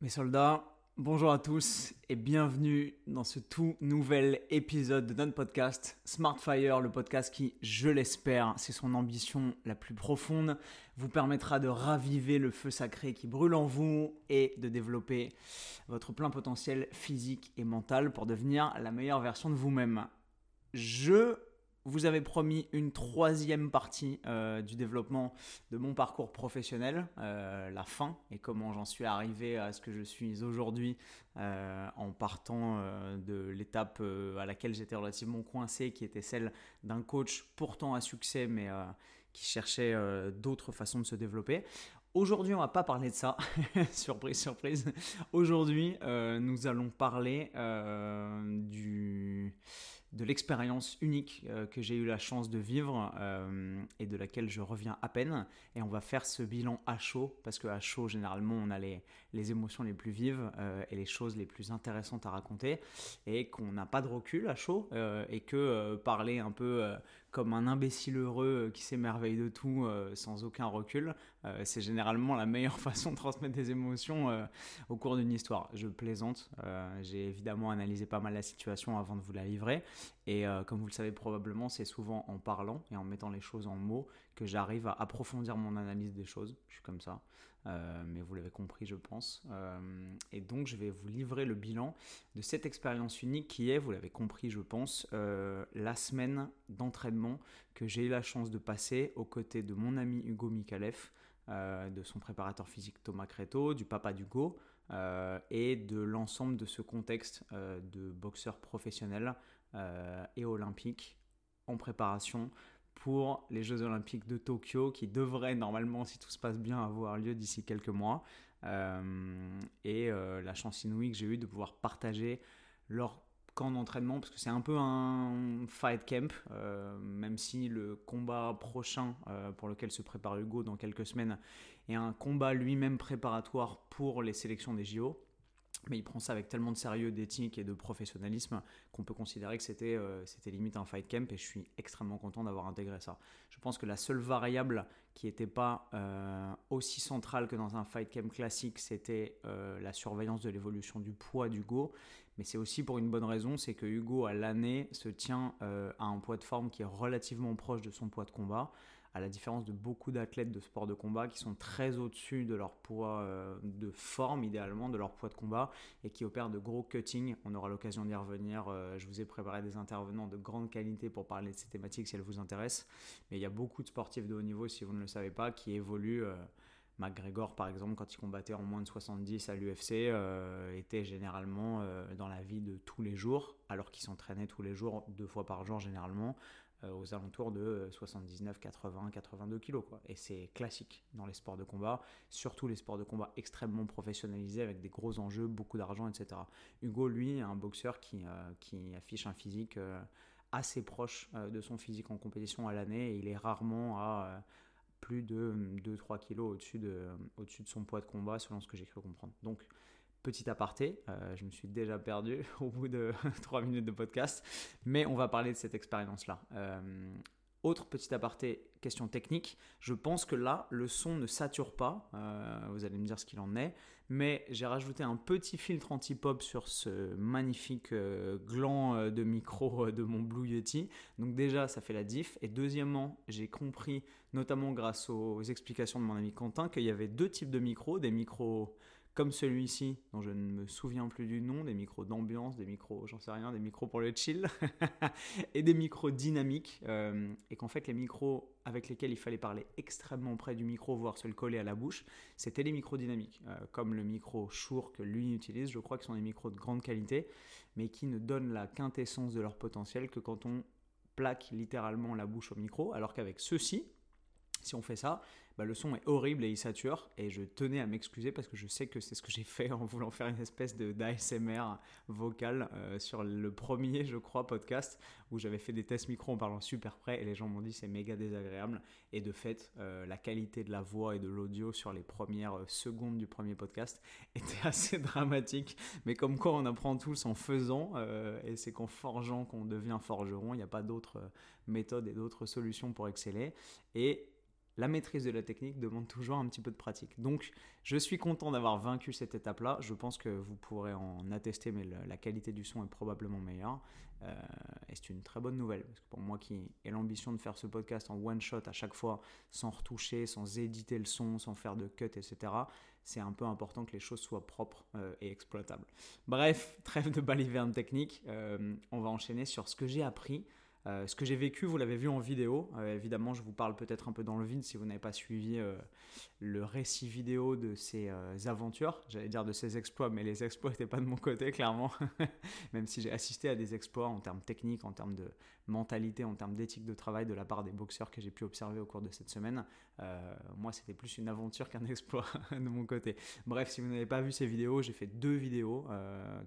Mes soldats, bonjour à tous et bienvenue dans ce tout nouvel épisode de notre podcast Smartfire, le podcast qui, je l'espère, c'est son ambition la plus profonde, vous permettra de raviver le feu sacré qui brûle en vous et de développer votre plein potentiel physique et mental pour devenir la meilleure version de vous-même. Je vous avez promis une troisième partie euh, du développement de mon parcours professionnel, euh, la fin et comment j'en suis arrivé à ce que je suis aujourd'hui euh, en partant de l'étape à laquelle j'étais relativement coincé, qui était celle d'un coach pourtant à succès mais qui cherchait d'autres façons de se développer. Aujourd'hui, on va pas parler de ça. surprise, surprise. Aujourd'hui, nous allons parler du de l'expérience unique euh, que j'ai eu la chance de vivre euh, et de laquelle je reviens à peine. Et on va faire ce bilan à chaud, parce que à chaud, généralement, on a les, les émotions les plus vives euh, et les choses les plus intéressantes à raconter, et qu'on n'a pas de recul à chaud, et que parler un peu comme un imbécile heureux qui s'émerveille de tout sans aucun recul, c'est généralement la meilleure façon de transmettre des émotions au cours d'une histoire. Je plaisante, j'ai évidemment analysé pas mal la situation avant de vous la livrer. Et euh, comme vous le savez probablement, c'est souvent en parlant et en mettant les choses en mots que j'arrive à approfondir mon analyse des choses. Je suis comme ça, euh, mais vous l'avez compris, je pense. Euh, et donc, je vais vous livrer le bilan de cette expérience unique qui est, vous l'avez compris, je pense, la semaine d'entraînement que j'ai eu la chance de passer aux côtés de mon ami Hugo Mikalev, de son préparateur physique Thomas Creto, du papa d'Hugo. et de l'ensemble de ce contexte de boxeur professionnel euh, et olympique en préparation pour les Jeux olympiques de Tokyo qui devraient normalement, si tout se passe bien, avoir lieu d'ici quelques mois. Euh, et euh, la chance inouïe que j'ai eue de pouvoir partager leur camp d'entraînement, parce que c'est un peu un fight camp, même si le combat prochain pour lequel se prépare Hugo dans quelques semaines est un combat lui-même préparatoire pour les sélections des JO mais il prend ça avec tellement de sérieux, d'éthique et de professionnalisme qu'on peut considérer que c'était euh, c'était limite un fight camp et je suis extrêmement content d'avoir intégré ça. Je pense que la seule variable qui n'était pas euh, aussi centrale que dans un fight camp classique, c'était euh, la surveillance de l'évolution du poids d'Hugo. Mais c'est aussi pour une bonne raison, c'est que Hugo à l'année se tient à un poids de forme qui est relativement proche de son poids de combat à la différence de beaucoup d'athlètes de sport de combat qui sont très au-dessus de leur poids euh, de forme, idéalement, de leur poids de combat, et qui opèrent de gros cutting. On aura l'occasion d'y revenir. Euh, je vous ai préparé des intervenants de grande qualité pour parler de ces thématiques si elles vous intéressent. Mais il y a beaucoup de sportifs de haut niveau, si vous ne le savez pas, qui évoluent. Euh, McGregor, par exemple, quand il combattait en moins de 70 à l'UFC, était généralement dans la vie de tous les jours, alors qu'il s'entraînait tous les jours, deux fois par jour généralement, aux alentours de 79, 80, 82 kilos. Quoi. Et c'est classique dans les sports de combat, surtout les sports de combat extrêmement professionnalisés avec des gros enjeux, beaucoup d'argent, etc. Hugo, lui, est un boxeur qui, euh, qui affiche un physique euh, assez proche de son physique en compétition à l'année il est rarement à plus de 2-3 kilos au-dessus de, au-dessus de son poids de combat selon ce que j'ai cru comprendre. Donc Petit aparté, euh, je me suis déjà perdu au bout de 3 minutes de podcast, mais on va parler de cette expérience-là. Euh, autre petit aparté, question technique. Je pense que là, le son ne sature pas. Euh, vous allez me dire ce qu'il en est. Mais j'ai rajouté un petit filtre anti-pop sur ce magnifique gland de micro de mon Blue Yeti. Donc déjà, ça fait la diff. Et deuxièmement, j'ai compris, notamment grâce aux explications de mon ami Quentin, qu'il y avait deux types de micros. Des micros comme celui-ci, dont je ne me souviens plus du nom, des micros d'ambiance, des micros, j'en sais rien, des micros pour le chill, et des micros dynamiques, euh, et qu'en fait les micros avec lesquels il fallait parler extrêmement près du micro, voire se le coller à la bouche, c'était les micros dynamiques, euh, comme le micro Shure que lui utilise, je crois que sont des micros de grande qualité, mais qui ne donnent la quintessence de leur potentiel que quand on plaque littéralement la bouche au micro, alors qu'avec ceux-ci, si on fait ça, bah, le son est horrible et il sature. Et je tenais à m'excuser parce que je sais que c'est ce que j'ai fait en voulant faire une espèce de d'ASMR vocal euh, sur le premier, je crois, podcast où j'avais fait des tests micro en parlant super près et les gens m'ont dit c'est méga désagréable. Et de fait, euh, la qualité de la voix et de l'audio sur les premières euh, secondes du premier podcast était assez dramatique. Mais comme quoi on apprend tous en faisant et c'est qu'en forgeant qu'on devient forgeron. Il n'y a pas d'autres méthodes et d'autres solutions pour exceller. Et la maîtrise de la technique demande toujours un petit peu de pratique. Donc, je suis content d'avoir vaincu cette étape-là. Je pense que vous pourrez en attester, mais la qualité du son est probablement meilleure. Euh, et c'est une très bonne nouvelle, parce que pour moi qui ai l'ambition de faire ce podcast en one shot à chaque fois, sans retoucher, sans éditer le son, sans faire de cut, etc., c'est un peu important que les choses soient propres euh, et exploitables. Bref, trêve de baliverne technique, euh, on va enchaîner sur ce que j'ai appris euh, ce que j'ai vécu, vous l'avez vu en vidéo. Euh, évidemment, je vous parle peut-être un peu dans le vide si vous n'avez pas suivi euh, le récit vidéo de ces aventures. J'allais dire de ces exploits, mais les exploits n'étaient pas de mon côté, clairement. Même si j'ai assisté à des exploits en termes techniques, en termes de mentalité, en termes d'éthique de travail de la part des boxeurs que j'ai pu observer au cours de cette semaine. Moi, c'était plus une aventure qu'un exploit de mon côté. Bref, si vous n'avez pas vu ces vidéos, j'ai fait deux vidéos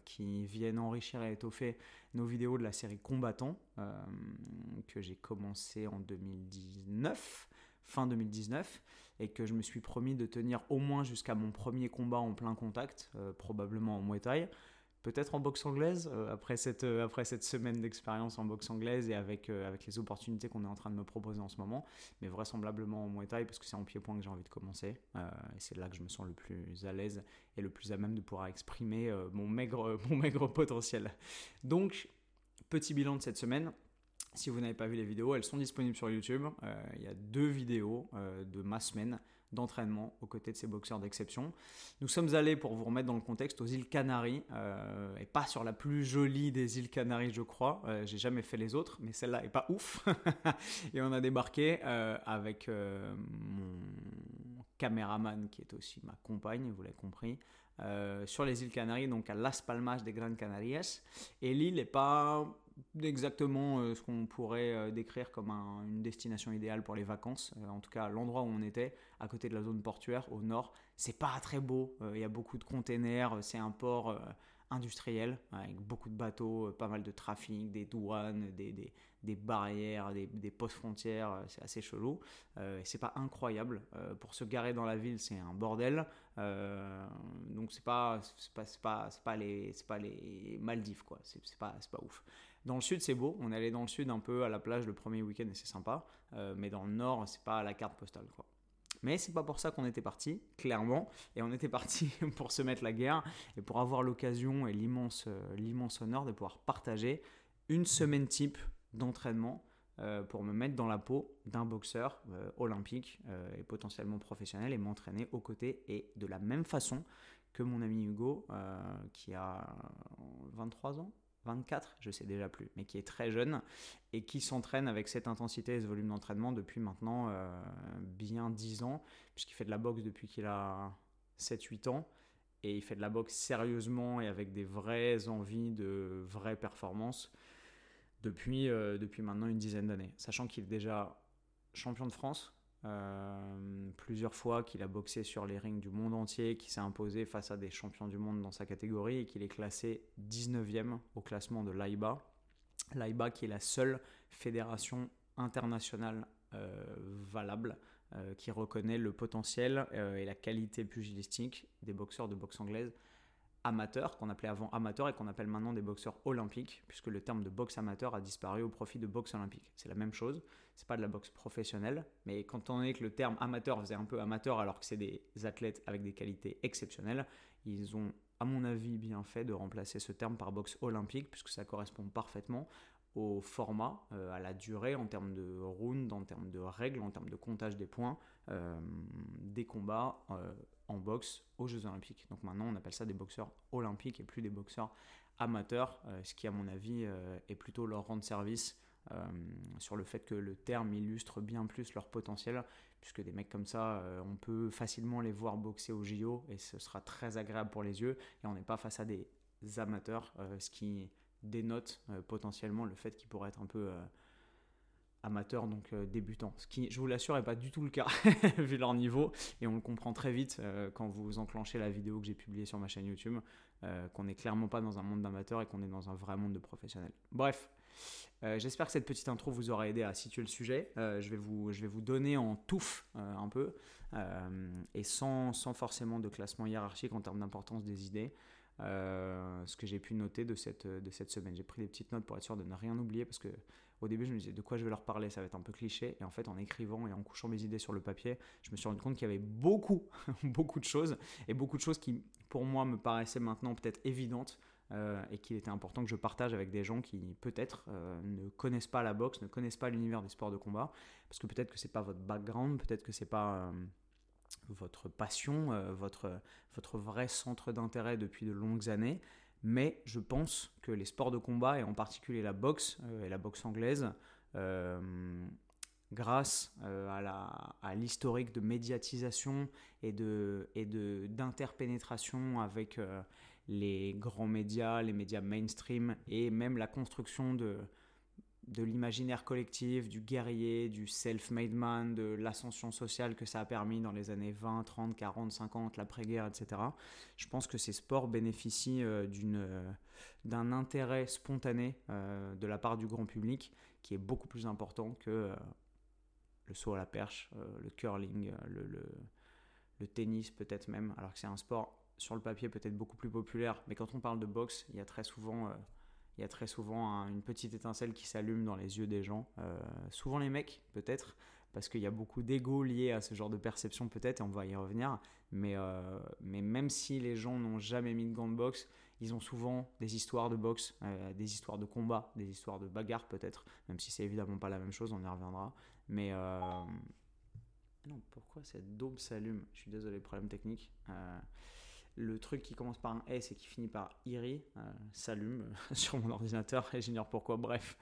qui viennent enrichir et étoffer nos vidéos de la série Combattant, euh, que j'ai commencé en 2019, fin 2019, et que je me suis promis de tenir au moins jusqu'à mon premier combat en plein contact, euh, probablement en Muay peut-être en boxe anglaise, euh, après, cette, euh, après cette semaine d'expérience en boxe anglaise et avec, euh, avec les opportunités qu'on est en train de me proposer en ce moment, mais vraisemblablement en Muay Thai parce que c'est en pied-point que j'ai envie de commencer. et c'est là que je me sens le plus à l'aise et le plus à même de pouvoir exprimer mon, maigre, mon maigre potentiel. Donc, petit bilan de cette semaine. Si vous n'avez pas vu les vidéos, elles sont disponibles sur YouTube. Il y a deux vidéos de ma semaine d'entraînement aux côtés de ces boxeurs d'exception. Nous sommes allés, pour vous remettre dans le contexte, aux îles Canaries, euh, et pas sur la plus jolie des îles Canaries, je crois. Euh, j'ai jamais fait les autres, mais celle-là est pas ouf. et on a débarqué euh, avec mon caméraman, qui est aussi ma compagne, vous l'avez compris, sur les îles Canaries, donc à Las Palmas de Gran Canarias. Et l'île n'est pas exactement ce qu'on pourrait décrire comme une destination idéale pour les vacances. En tout cas, l'endroit où on était, à côté de la zone portuaire, au nord, c'est pas très beau. Il y a beaucoup de containers, c'est un port industriel avec beaucoup de bateaux, pas mal de trafic, des douanes, des, des, barrières, des, des postes frontières. c'est assez chelou. c'est pas incroyable. pour se garer dans la ville, c'est un bordel. donc c'est pas c'est pas c'est pas, pas les c'est pas les Maldives quoi. C'est pas c'est pas ouf. Dans le sud, c'est beau. On est allé dans le sud un peu à la plage le premier week-end et c'est sympa. Euh, mais dans le nord, c'est pas la carte postale, quoi. Mais c'est pas pour ça qu'on était parti, clairement. Et on était parti pour se mettre la guerre et pour avoir l'occasion et l'immense, euh, honneur de pouvoir partager une semaine type d'entraînement euh, pour me mettre dans la peau d'un boxeur olympique et potentiellement professionnel et m'entraîner aux côtés et de la même façon que mon ami Hugo qui a 23 ans, 24, je sais déjà plus, mais qui est très jeune et qui s'entraîne avec cette intensité et ce volume d'entraînement depuis maintenant euh, bien 10 ans, puisqu'il fait de la boxe depuis qu'il a 7-8 ans et il fait de la boxe sérieusement et avec des vraies envies de vraies performances depuis, euh, depuis maintenant une dizaine d'années. Sachant qu'il est déjà champion de France euh, plusieurs fois qu'il a boxé sur les rings du monde entier, qu'il s'est imposé face à des champions du monde dans sa catégorie et qu'il est classé 19e au classement de l'AIBA. L'AIBA qui est la seule fédération internationale euh, valable euh, qui reconnaît le potentiel et la qualité pugilistique des boxeurs de boxe anglaise amateurs, qu'on appelait avant amateurs et qu'on appelle maintenant des boxeurs olympiques, puisque le terme de boxe amateur a disparu au profit de boxe olympique. C'est la même chose, c'est pas de la boxe professionnelle, mais quand on est que le terme amateur faisait un peu amateur alors que c'est des athlètes avec des qualités exceptionnelles, ils ont, à mon avis, bien fait de remplacer ce terme par boxe olympique, puisque ça correspond parfaitement au format, euh, à la durée, en termes de rounds, en termes de règles, en termes de comptage des points, euh, des combats. Euh, en boxe aux Jeux Olympiques. Donc maintenant, on appelle ça des boxeurs olympiques et plus des boxeurs amateurs, euh, ce qui, à mon avis, euh, est plutôt leur rendre service euh, sur le fait que le terme illustre bien plus leur potentiel, puisque des mecs comme ça, on peut facilement les voir boxer au JO et ce sera très agréable pour les yeux, et on n'est pas face à des amateurs, ce qui dénote potentiellement le fait qu'ils pourraient être un peu amateurs, donc euh, débutants. Ce qui, je vous l'assure, n'est pas du tout le cas vu leur niveau. Et on le comprend très vite euh, quand vous enclenchez la vidéo que j'ai publiée sur ma chaîne YouTube, euh, qu'on n'est clairement pas dans un monde d'amateurs et qu'on est dans un vrai monde de professionnels. Bref, j'espère que cette petite intro vous aura aidé à situer le sujet. je, vais vous, je vais vous donner en touffe un peu, et sans, sans, forcément de classement hiérarchique en termes d'importance des idées. ce que j'ai pu noter de cette, de cette semaine. J'ai pris des petites notes pour être sûr de ne rien oublier parce que au début, je me disais de quoi je vais leur parler, ça va être un peu cliché. Et en fait, en écrivant et en couchant mes idées sur le papier, je me suis rendu compte qu'il y avait beaucoup, beaucoup de choses et beaucoup de choses qui, pour moi, me paraissaient maintenant peut-être évidentes. Euh, et qu'il était important que je partage avec des gens qui peut-être euh, ne connaissent pas la boxe, ne connaissent pas l'univers des sports de combat, parce que peut-être que c'est pas votre background, peut-être que c'est pas euh, votre passion, votre, votre vrai centre d'intérêt depuis de longues années, mais je pense que les sports de combat, et en particulier la boxe, euh, et la boxe anglaise, euh, grâce euh, à l'historique de médiatisation et d'interpénétration de, avec les grands médias, les médias mainstream, et même la construction de, de l'imaginaire collectif, du guerrier, du self-made man, de l'ascension sociale que ça a permis dans les années 20, 30, 40, 50, l'après-guerre, etc. Je pense que ces sports bénéficient euh, euh, d'un intérêt spontané euh, de la part du grand public qui est beaucoup plus important que le saut à la perche, le curling, le, le tennis peut-être même, alors que c'est un sport sur le papier peut-être beaucoup plus populaire, mais quand on parle de boxe, il y a très souvent il y a très souvent une petite étincelle qui s'allume dans les yeux des gens. Euh, souvent les mecs, peut-être, parce qu'il y a beaucoup d'ego lié à ce genre de perception, peut-être, et on va y revenir. Mais, euh, mais même si les gens n'ont jamais mis de gants de boxe, ils ont souvent des histoires de boxe, euh, des histoires de combat, des histoires de bagarre, peut-être, même si c'est évidemment pas la même chose, on y reviendra. Mais. Non, pourquoi cette daube s'allume? Je suis désolé, problème technique le truc qui commence par un S et qui finit par IRI euh, s'allume sur mon ordinateur et j'ignore pourquoi. Bref,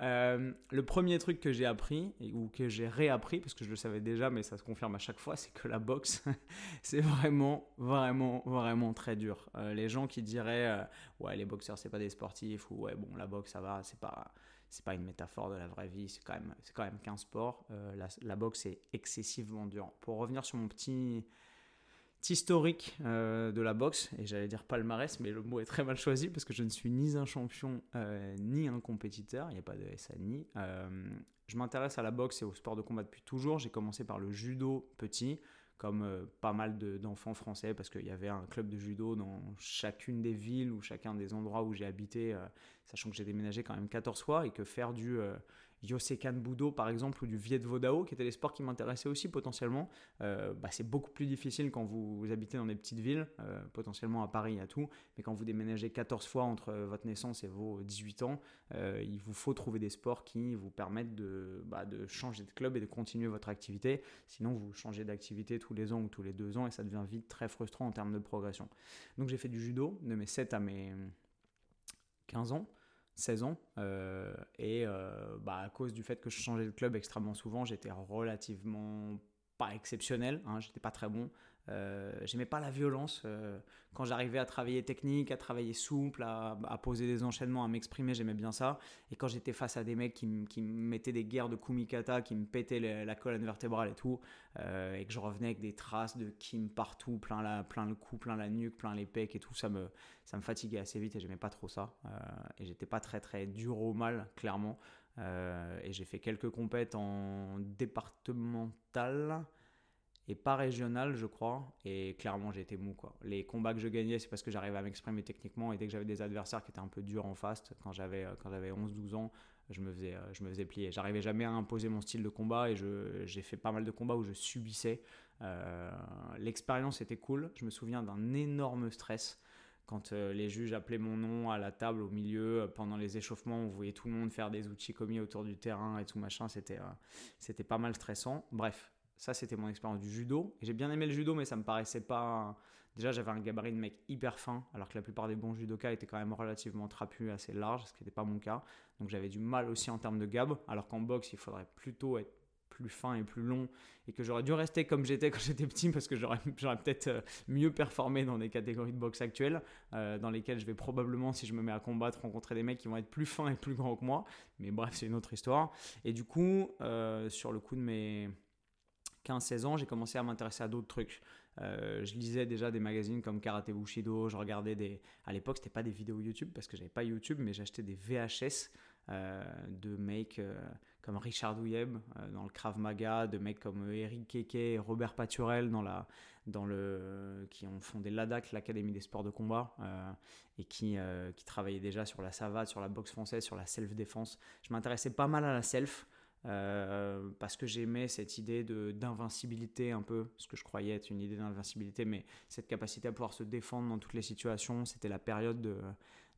euh, le premier truc que j'ai appris ou que j'ai réappris parce que je le savais déjà, mais ça se confirme à chaque fois, c'est que la boxe c'est vraiment, vraiment, vraiment très dur. Euh, les gens qui diraient ouais les boxeurs c'est pas des sportifs ou ouais bon la boxe ça va, c'est pas c'est pas une métaphore de la vraie vie, c'est quand même c'est quand même qu'un sport. La, la boxe est excessivement dur. Pour revenir sur mon petit historique euh, de la boxe, et j'allais dire palmarès, mais le mot est très mal choisi parce que je ne suis ni un champion euh, ni un compétiteur, il n'y a pas de SANI. Euh, je m'intéresse à la boxe et au sport de combat depuis toujours. J'ai commencé par le judo petit, comme pas mal d'enfants français, parce qu'il y avait un club de judo dans chacune des villes ou chacun des endroits où j'ai habité, sachant que j'ai déménagé quand même 14 fois et que faire du Yosekan Budo par exemple ou du Viet Vodao qui étaient des sports qui m'intéressaient aussi potentiellement. Euh, bah, c'est beaucoup plus difficile quand vous, habitez dans des petites villes, euh, potentiellement à Paris à tout, mais quand vous déménagez 14 fois entre votre naissance et vos 18 ans, euh, il vous faut trouver des sports qui vous permettent de, bah, de changer de club et de continuer votre activité. Sinon vous changez d'activité tous les ans ou tous les deux ans et ça devient vite très frustrant en termes de progression. Donc j'ai fait du judo de mes 7 à mes 15 ans. 16 ans. Euh, et euh, bah, à cause du fait que je changeais de club extrêmement souvent, j'étais relativement pas exceptionnel, hein, j'étais pas très bon. Euh, j'aimais pas la violence. Euh, quand j'arrivais à travailler technique, à travailler souple, à, poser des enchaînements, à m'exprimer, j'aimais bien ça. Et quand j'étais face à des mecs qui, me mettaient des guerres de kumikata, qui me pétaient la colonne vertébrale et tout, euh, et que je revenais avec des traces de kim partout, plein, la, plein le cou, plein la nuque, plein les pecs et tout, ça me, ça me fatiguait assez vite et j'aimais pas trop ça. et j'étais pas très très dur au mal, clairement. et j'ai fait quelques compètes en départemental et pas régional, je crois. Et clairement, été mou. Les combats que je gagnais, c'est parce que j'arrivais à m'exprimer techniquement. Et dès que j'avais des adversaires qui étaient un peu durs en face, quand j'avais, euh, quand j'avais 11-12 ans, je me, faisais, euh, je me faisais plier. J'arrivais jamais à imposer mon style de combat et j'ai fait pas mal de combats où je subissais. Euh, l'expérience était cool. Je me souviens d'un énorme stress quand les juges appelaient mon nom à la table au milieu, pendant les échauffements, on voyait tout le monde faire des outils commis autour du terrain et tout machin, c'était, c'était pas mal stressant. Bref, ça, c'était mon expérience du judo. J'ai bien aimé le judo, mais ça me paraissait pas. Déjà, j'avais un gabarit de mec hyper fin, alors que la plupart des bons judokas étaient quand même relativement trapus, assez larges, ce qui n'était pas mon cas. Donc j'avais du mal aussi en termes de gab, alors qu'en boxe, il faudrait plutôt être plus fin et plus long, et que j'aurais dû rester comme j'étais quand j'étais petit, parce que j'aurais peut-être euh, mieux performé dans des catégories de boxe actuelles, euh, dans lesquelles je vais probablement, si je me mets à combattre, rencontrer des mecs qui vont être plus fins et plus grands que moi. Mais bref, c'est une autre histoire. Et du coup, euh, sur le coup de mes 15-16 ans, j'ai commencé à m'intéresser à d'autres trucs. Euh, je lisais déjà des magazines comme Karate Bushido, je regardais des... À l'époque, c'était pas des vidéos YouTube parce que j'avais pas YouTube, mais j'achetais des VHS euh, de mecs euh, comme Richard Ouyeb dans le Krav Maga, de mecs comme Eric Keke Robert Paturel dans la, dans le, qui ont fondé l'ADAC, l'Académie des sports de combat, et qui, qui travaillaient déjà sur la savate, sur la boxe française, sur la self-défense. Je m'intéressais pas mal à la self. Euh, parce que j'aimais cette idée d'invincibilité un peu, ce que je croyais être une idée d'invincibilité, mais cette capacité à pouvoir se défendre dans toutes les situations, c'était la période de,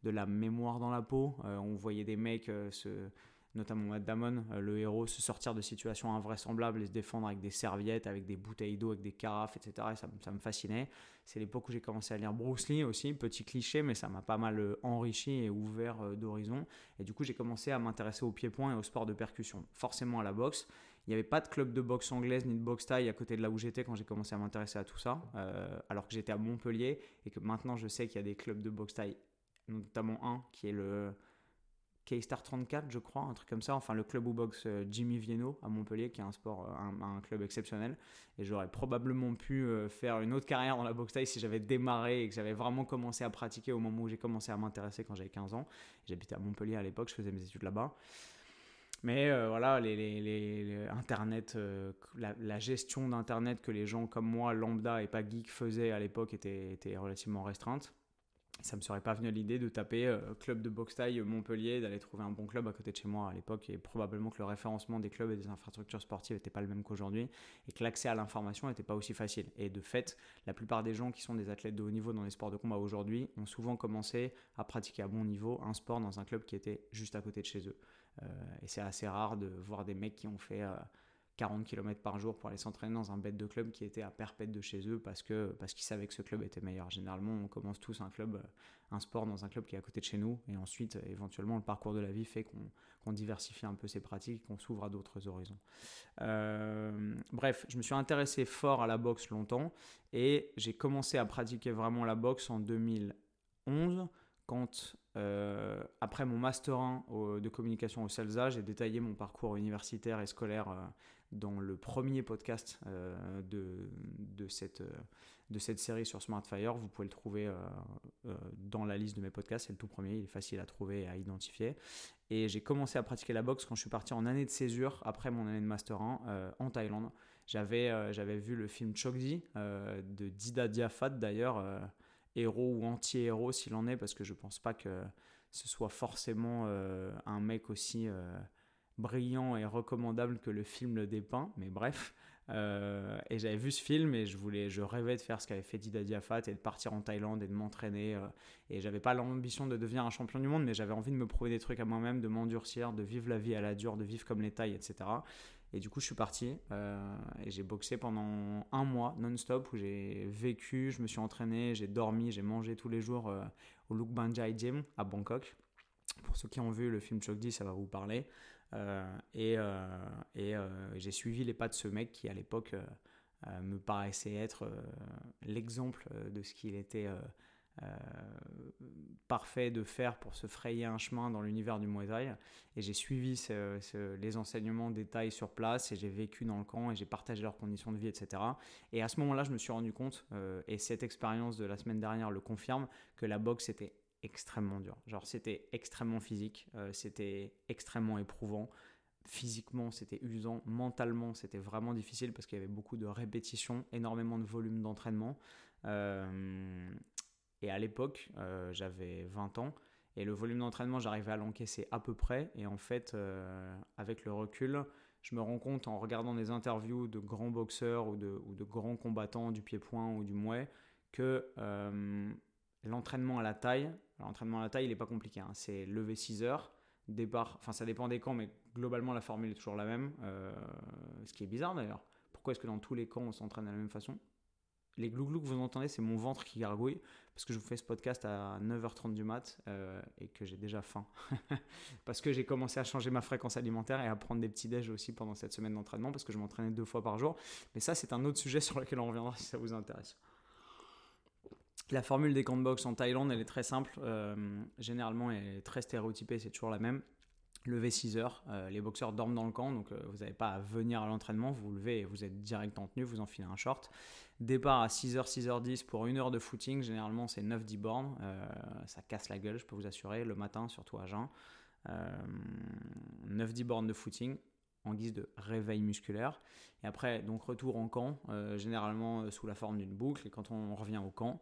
de, la mémoire dans la peau. Euh, on voyait des mecs euh, se notamment Matt Damon, euh, le héros, se sortir de situations invraisemblables et se défendre avec des serviettes, avec des bouteilles d'eau, avec des carafes, etc. Et ça, me fascinait. C'est l'époque où j'ai commencé à lire Bruce Lee aussi, petit cliché, mais ça m'a pas mal euh, enrichi et ouvert euh, d'horizons. Et du coup, j'ai commencé à m'intéresser au pied-point et au sport de percussion, forcément à la boxe. Il n'y avait pas de club de boxe anglaise ni de boxe taille à côté de là où j'étais quand j'ai commencé à m'intéresser à tout ça, alors que j'étais à Montpellier et que maintenant je sais qu'il y a des clubs de boxe taille, notamment un qui est le K-Star 34, je crois, un truc comme ça. Enfin, le club ou box euh, Jimmy Vienno à Montpellier, qui est un sport, euh, un, club exceptionnel. Et j'aurais probablement pu euh, faire une autre carrière dans la boxe taille si j'avais démarré et que j'avais vraiment commencé à pratiquer au moment où j'ai commencé à m'intéresser quand j'avais 15 ans. J'habitais à Montpellier à l'époque, je faisais mes études là-bas. Mais voilà, les, Internet, la, la, gestion d'Internet que les gens comme moi, lambda et pas geek, faisaient à l'époque était, était relativement restreinte ça me serait pas venu à l'idée de taper euh, club de boxe taille Montpellier, d'aller trouver un bon club à côté de chez moi à l'époque, et probablement que le référencement des clubs et des infrastructures sportives n'était pas le même qu'aujourd'hui, et que l'accès à l'information n'était pas aussi facile. Et de fait, la plupart des gens qui sont des athlètes de haut niveau dans les sports de combat aujourd'hui ont souvent commencé à pratiquer à bon niveau un sport dans un club qui était juste à côté de chez eux. Euh, et c'est assez rare de voir des mecs qui ont fait... Euh, 40 km par jour pour aller s'entraîner dans un bête de club qui était à perpète de chez eux parce que parce qu'ils savaient que ce club était meilleur. Généralement, on commence tous un club, euh, un sport dans un club qui est à côté de chez nous et ensuite, éventuellement, le parcours de la vie fait qu'on diversifie un peu ses pratiques, qu'on s'ouvre à d'autres horizons. Euh, bref, je me suis intéressé fort à la boxe longtemps et j'ai commencé à pratiquer vraiment la boxe en 2011 quand, euh, après mon Master 1 de communication au CELSA, j'ai détaillé mon parcours universitaire et scolaire dans le premier podcast euh, de, de, cette, de cette série sur SmartFire. Vous pouvez le trouver euh, euh, dans la liste de mes podcasts. C'est le tout premier, il est facile à trouver et à identifier. Et j'ai commencé à pratiquer la boxe quand je suis parti en année de césure, après mon année de Master 1, en Thaïlande. J'avais j'avais vu le film Chokji de Dida Diafat d'ailleurs, héros ou anti-héros s'il en est, parce que je pense pas que ce soit forcément un mec aussi brillant et recommandable que le film le dépeint, mais bref. Euh, et j'avais vu ce film et je voulais, je rêvais de faire ce qu'avait fait Dida Diafat et de partir en Thaïlande et de m'entraîner. Euh, et j'avais pas l'ambition de devenir un champion du monde, mais j'avais envie de me prouver des trucs à moi-même, de m'endurcir, de vivre la vie à la dure, de vivre comme les Thaïs, etc. Et du coup, je suis parti euh, et j'ai boxé pendant un mois non-stop où j'ai vécu, je me suis entraîné, j'ai dormi, j'ai mangé tous les jours au Luk Banjai Gym à Bangkok. Pour ceux qui ont vu le film Chokdi, ça va vous parler. Euh, et, euh, euh, j'ai suivi les pas de ce mec qui à l'époque me paraissait être l'exemple de ce qu'il était parfait de faire pour se frayer un chemin dans l'univers du Muay Thai. Et j'ai suivi les enseignements des sur place et j'ai vécu dans le camp et j'ai partagé leurs conditions de vie, etc. Et à ce moment-là, je me suis rendu compte, et cette expérience de la semaine dernière le confirme, que la boxe était extrêmement dur. Genre, c'était extrêmement physique, euh, c'était extrêmement éprouvant. Physiquement, c'était usant. Mentalement, c'était vraiment difficile parce qu'il y avait beaucoup de répétitions, énormément de volume d'entraînement. Euh, et à l'époque, euh, j'avais 20 ans. Et le volume d'entraînement, j'arrivais à l'encaisser à peu près. Et en fait, avec le recul, je me rends compte en regardant des interviews de grands boxeurs ou de, ou de grands combattants du pied-point ou du mouet que l'entraînement à la taille, l'entraînement à la taille, il n'est pas compliqué. Hein. C'est lever 6 heures, départ, enfin ça dépend des camps, mais globalement la formule est toujours la même. Euh, ce qui est bizarre d'ailleurs. Pourquoi est-ce que dans tous les camps on s'entraîne de la même façon? Les glouglous que vous entendez, c'est mon ventre qui gargouille parce que je vous fais ce podcast à 9h30 du mat euh, et que j'ai déjà faim. parce que j'ai commencé à changer ma fréquence alimentaire et à prendre des petits déj aussi pendant cette semaine d'entraînement parce que je m'entraînais deux fois par jour. Mais ça, c'est un autre sujet sur lequel on reviendra si ça vous intéresse. La formule des camps de boxe en Thaïlande, elle est très simple. Euh, généralement, elle est très stéréotypée, c'est toujours la même. Levez 6 heures, euh, les boxeurs dorment dans le camp, donc euh, vous n'avez pas à venir à l'entraînement, vous vous levez et vous êtes direct en tenue, vous enfilez un short. Départ à 6h, 6h10 pour une heure de footing, généralement c'est 9-10 bornes, ça casse la gueule, je peux vous assurer, le matin, surtout à jeun. 9-10 bornes de footing en guise de réveil musculaire. Et après, donc retour en camp, généralement sous la forme d'une boucle. Et quand on revient au camp,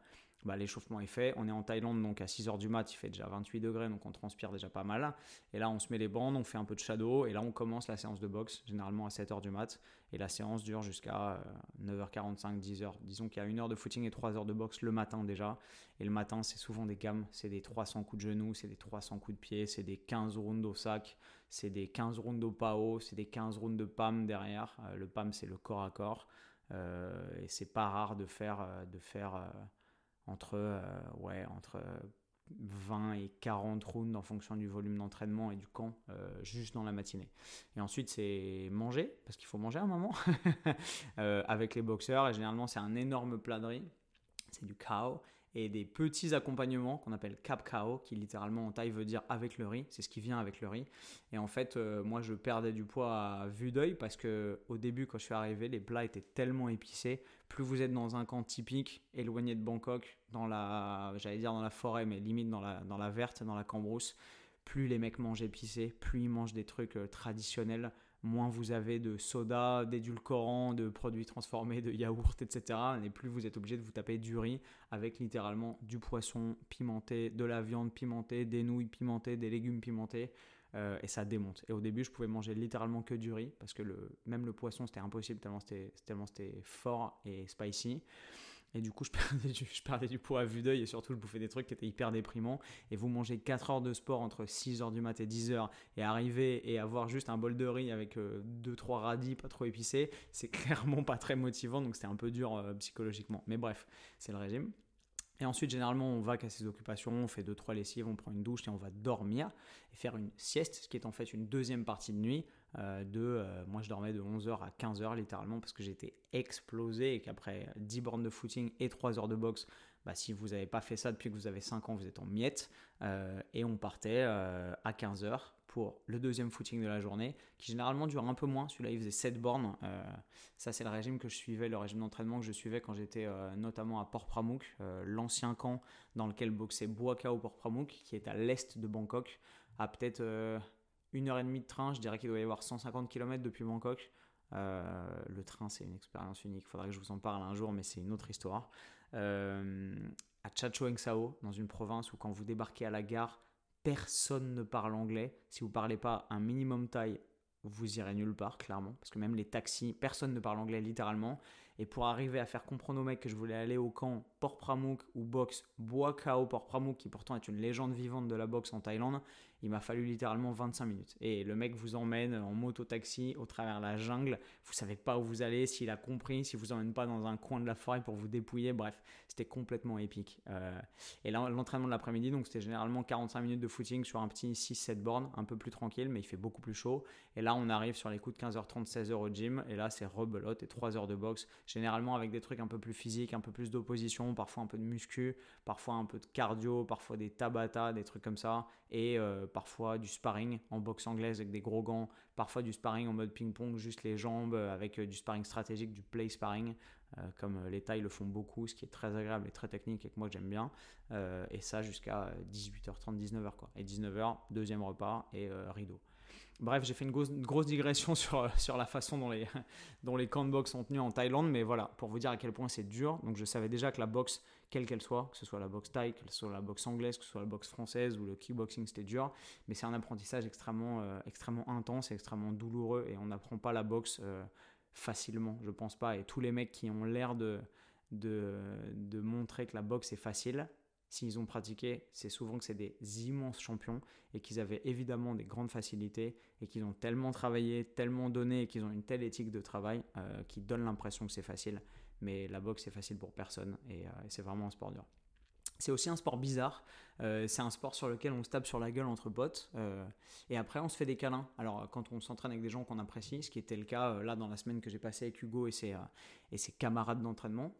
bah, l'échauffement est fait. On est en Thaïlande, donc à 6h du mat, il fait déjà 28 degrés, donc on transpire déjà pas mal. Et là, on se met les bandes, on fait un peu de shadow, et là, on commence la séance de boxe, généralement à 7h du mat. Et la séance dure jusqu'à 9h45, 10h. Disons qu'il y a une heure de footing et 3 heures de boxe le matin déjà. Et le matin, c'est souvent des gammes, c'est des 300 coups de genoux, c'est des 300 coups de pied, c'est des 15 rounds au sac, c'est des 15 rounds au PAO, c'est des 15 rounds de PAM derrière. Euh, le PAM, c'est le corps à corps. Euh, et c'est pas rare euh, de faire entre, euh, ouais, entre 20 et 40 rounds en fonction du volume d'entraînement et du camp euh, juste dans la matinée. Et ensuite, c'est manger, parce qu'il faut manger à un moment, euh, avec les boxeurs. Et généralement, c'est un énorme plat de riz. C'est du cow et des petits accompagnements qu'on appelle cap kao, qui littéralement en taille veut dire avec le riz, c'est ce qui vient avec le riz. Et en fait, euh, moi je perdais du poids à vue d'œil parce que au début, quand je suis arrivé, les plats étaient tellement épicés. Plus vous êtes dans un camp typique, éloigné de Bangkok, dans la, j'allais dire dans la forêt, mais limite dans la, dans la verte, dans la cambrousse, plus les mecs mangent épicé, plus ils mangent des trucs euh, traditionnels moins vous avez de soda, d'édulcorants, de produits transformés, de yaourts, etc. Et plus vous êtes obligé de vous taper du riz avec littéralement du poisson pimenté, de la viande pimentée, des nouilles pimentées, des légumes pimentés. Euh, et ça démonte. Et au début, je pouvais manger littéralement que du riz parce que le, même le poisson, c'était impossible tellement c'était fort et spicy. Et du coup, je perdais du, poids à vue d'œil et surtout, je bouffais des trucs qui étaient hyper déprimants. Et vous mangez 4 heures de sport entre 6 h du mat et 10 h et arriver et avoir juste un bol de riz avec 2-3 euh, radis pas trop épicés, c'est clairement pas très motivant. Donc, c'était un peu dur euh, psychologiquement. Mais bref, c'est le régime. Et ensuite, généralement, on va qu'à ses occupations, on fait 2-3 lessives, on prend une douche et on va dormir et faire une sieste, ce qui est en fait une deuxième partie de nuit euh, de, euh, moi je dormais de 11h à 15h littéralement parce que j'étais explosé et qu'après 10 bornes de footing et 3 heures de boxe, bah, si vous n'avez pas fait ça depuis que vous avez 5 ans, vous êtes en miettes. Euh, et on partait à 15h pour le deuxième footing de la journée, qui généralement dure un peu moins. Celui-là, il faisait 7 bornes. ça, c'est le régime que je suivais, le régime d'entraînement que je suivais quand j'étais notamment à Port Pramuk, l'ancien camp dans lequel boxait Boaka au Port Pramuk, qui est à l'est de Bangkok, à peut-être une heure et demie de train, je dirais qu'il doit y avoir 150 km depuis Bangkok. Euh, le train, c'est une expérience unique. Il faudrait que je vous en parle un jour, mais c'est une autre histoire. Euh, à Chachoengsao, dans une province où quand vous débarquez à la gare, personne ne parle anglais. Si vous parlez pas un minimum taille, vous irez nulle part, clairement. Parce que même les taxis, personne ne parle anglais littéralement. Et pour arriver à faire comprendre aux mecs que je voulais aller au camp Port Pramuk ou boxe Boakao Port Pramuk, qui pourtant est une légende vivante de la boxe en Thaïlande, il m'a fallu littéralement 25 minutes. Et le mec vous emmène en moto-taxi au travers de la jungle. Vous savez pas où vous allez, s'il a compris, si vous emmène pas dans un coin de la forêt pour vous dépouiller. Bref, c'était complètement épique. Euh, et là, l'entraînement de l'après-midi, donc c'était généralement 45 minutes de footing sur un petit 6-7 bornes, un peu plus tranquille, mais il fait beaucoup plus chaud. Et là, on arrive sur les coups de 15h30, 16h au gym. Et là, c'est rebelote et 3 heures de boxe. Généralement avec des trucs un peu plus physiques, un peu plus d'opposition, parfois un peu de muscu, parfois un peu de cardio, parfois des tabata, des trucs comme ça. Et euh, parfois du sparring en boxe anglaise avec des gros gants, parfois du sparring en mode ping-pong, juste les jambes euh, avec euh, du sparring stratégique, du play sparring, comme les tailles le font beaucoup, ce qui est très agréable et très technique et que moi j'aime bien. et ça jusqu'à 18h30, 19h quoi. Et 19h, deuxième repas et rideau. Bref, j'ai fait une grosse, digression sur, sur la façon dont les, dont les camps de boxe sont tenus en Thaïlande, mais voilà, pour vous dire à quel point c'est dur. Donc je savais déjà que la boxe, quelle qu'elle soit, que ce soit la boxe thaï, que ce soit la boxe anglaise, que ce soit la boxe française ou le kickboxing, c'était dur. Mais c'est un apprentissage extrêmement, euh, extrêmement intense, extrêmement douloureux et on n'apprend pas la boxe euh, facilement, je pense pas. Et tous les mecs qui ont l'air de, de, de montrer que la boxe est facile, s'ils ont pratiqué, c'est souvent que c'est des immenses champions et qu'ils avaient évidemment des grandes facilités et qu'ils ont tellement travaillé, tellement donné et qu'ils ont une telle éthique de travail euh, qui donne l'impression que c'est facile. Mais la boxe, c'est facile pour personne et, euh, c'est vraiment un sport dur. C'est aussi un sport bizarre. Euh, c'est un sport sur lequel on se tape sur la gueule entre potes. et après, on se fait des câlins. Alors, quand on s'entraîne avec des gens qu'on apprécie, ce qui était le cas là dans la semaine que j'ai passée avec Hugo et ses, et ses camarades d'entraînement,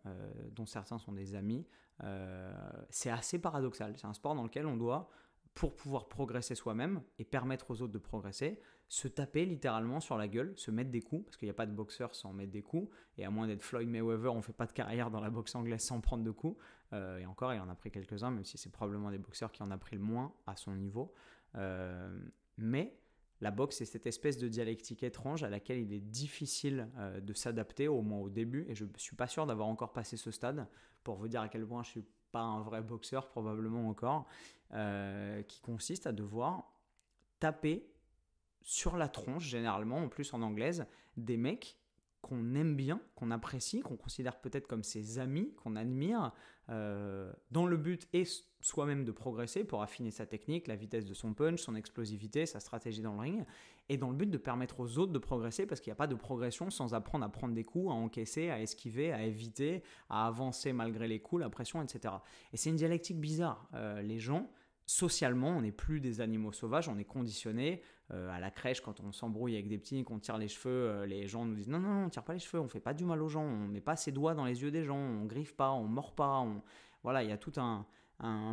dont certains sont des amis, euh, c'est assez paradoxal. C'est un sport dans lequel on doit, pour pouvoir progresser soi-même et permettre aux autres de progresser, se taper littéralement sur la gueule, se mettre des coups, parce qu'il n'y a pas de boxeur sans mettre des coups, et à moins d'être Floyd Mayweather, on ne fait pas de carrière dans la boxe anglaise sans prendre de coups, euh, et encore, il en a pris quelques-uns, même si c'est probablement des boxeurs qui en a pris le moins à son niveau. Euh, Mais la boxe, c'est cette espèce de dialectique étrange à laquelle il est difficile euh, de s'adapter, au moins au début. Et je ne suis pas sûr d'avoir encore passé ce stade pour vous dire à quel point je suis pas un vrai boxeur, probablement encore, qui consiste à devoir taper sur la tronche, généralement, en plus en anglaise, des mecs qu'on aime bien, qu'on apprécie, qu'on considère peut-être comme ses amis, qu'on admire, euh, dans le but et soi-même de progresser pour affiner sa technique, la vitesse de son punch, son explosivité, sa stratégie dans le ring, et dans le but de permettre aux autres de progresser, parce qu'il n'y a pas de progression sans apprendre à prendre des coups, à encaisser, à esquiver, à éviter, à avancer malgré les coups, la pression, etc. Et c'est une dialectique bizarre. Euh, les gens socialement, on n'est plus des animaux sauvages, on est conditionné. Euh, à la crèche, quand on s'embrouille avec des petits, qu'on tire les cheveux, euh, les gens nous disent non, non, non, on tire pas les cheveux, on fait pas du mal aux gens, on met pas ses doigts dans les yeux des gens, on griffe pas, on mord pas. Voilà, il y a tout un,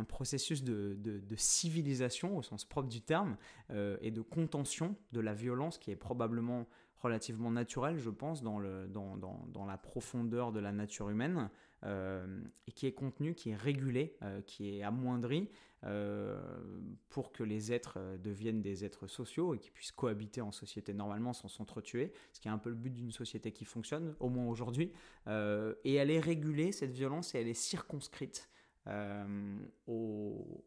processus de, civilisation au sens propre du terme euh, et de contention de la violence qui est probablement relativement naturelle, je pense, dans, le, dans, dans, la profondeur de la nature humaine, et qui est contenu, qui est régulé, qui est amoindri, pour que les êtres euh, deviennent des êtres sociaux et qu'ils puissent cohabiter en société normalement sans s'entretuer, ce qui est un peu le but d'une société qui fonctionne, au moins aujourd'hui. Euh, et elle est régulée, cette violence, et elle est circonscrite au,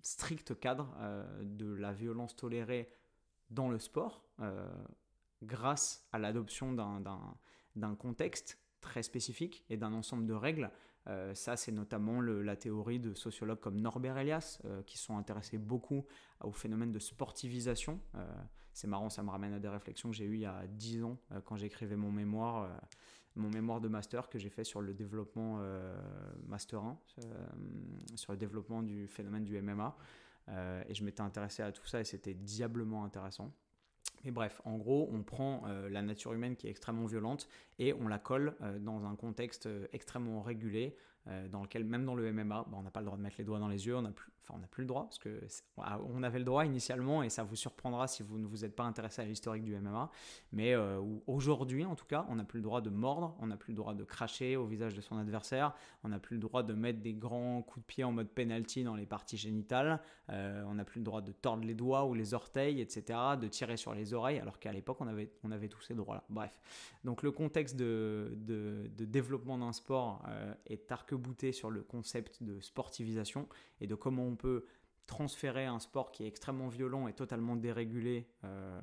strict cadre de la violence tolérée dans le sport, grâce à l'adoption d'un contexte très spécifique et d'un ensemble de règles euh, ça, c'est notamment la théorie de sociologues comme Norbert Elias, euh, qui sont intéressés beaucoup au phénomène de sportivisation. Euh, c'est marrant, ça me ramène à des réflexions que j'ai eues il y a 10 ans, quand j'écrivais mon mémoire, mon mémoire de master que j'ai fait sur le développement master 1, sur le développement du phénomène du MMA. et je m'étais intéressé à tout ça et c'était diablement intéressant. Mais bref, en gros, on prend euh, la nature humaine qui est extrêmement violente et on la colle euh, dans un contexte euh, extrêmement régulé, dans lequel, même dans le MMA, bah, on n'a pas le droit de mettre les doigts dans les yeux, on n'a plus, enfin, on n'a plus le droit, parce que ah, on avait le droit initialement, et ça vous surprendra si vous ne vous êtes pas intéressé à l'historique du MMA, mais aujourd'hui, en tout cas, on n'a plus le droit de mordre, on n'a plus le droit de cracher au visage de son adversaire, on n'a plus le droit de mettre des grands coups de pied en mode penalty dans les parties génitales, on n'a plus le droit de tordre les doigts ou les orteils, etc., de tirer sur les oreilles, alors qu'à l'époque, on avait, on avait tous ces droits-là. Bref. Donc, le contexte de, de, développement d'un sport euh, est arc-bouté sur le concept de sportivisation et de comment on peut transférer un sport qui est extrêmement violent et totalement dérégulé euh,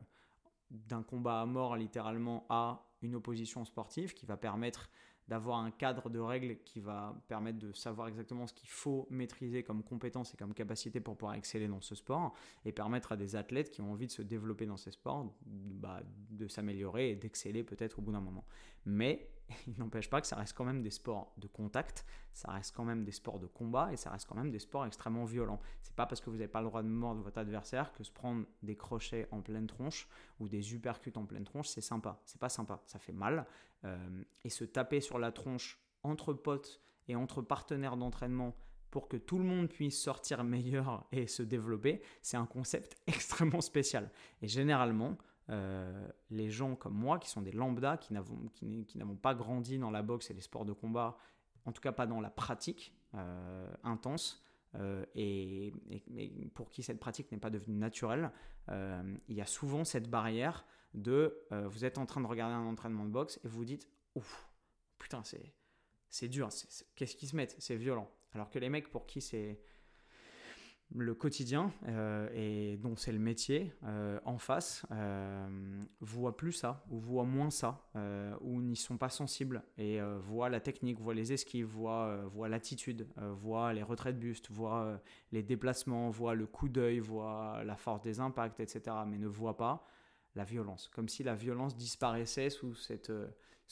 d'un combat à mort littéralement à une opposition sportive qui va permettre d'avoir un cadre de règles qui va permettre de savoir exactement ce qu'il faut maîtriser comme compétence et comme capacité pour pouvoir exceller dans ce sport et permettre à des athlètes qui ont envie de se développer dans ces sports bah, de s'améliorer et d'exceller peut-être au bout d'un moment. Mais il n'empêche pas que ça reste quand même des sports de contact, ça reste quand même des sports de combat et ça reste quand même des sports extrêmement violents. C'est pas parce que vous n'avez pas le droit de mordre votre adversaire que se prendre des crochets en pleine tronche ou des uppercuts en pleine tronche, c'est sympa. C'est pas sympa, ça fait mal. Euh, et se taper sur la tronche entre potes et entre partenaires d'entraînement pour que tout le monde puisse sortir meilleur et se développer, c'est un concept extrêmement spécial. Et généralement, euh, les gens comme moi, qui sont des lambdas, qui n'avons pas grandi dans la boxe et les sports de combat, en tout cas pas dans la pratique euh, intense, euh, et, pour qui cette pratique n'est pas devenue naturelle, il y a souvent cette barrière de vous êtes en train de regarder un entraînement de boxe et vous vous dites ouf, putain, c'est dur, qu'est-ce qu'ils se mettent, c'est violent. Alors que les mecs pour qui c'est le quotidien euh, et dont c'est le métier euh, en face euh, voient plus ça ou voient moins ça ou n'y sont pas sensibles et voient la technique, voient les esquives, voient, voient l'attitude, voient les retraits de buste, voient les déplacements, voient le coup d'œil, voient la force des impacts, etc. mais ne voient pas la violence, comme si la violence disparaissait sous cette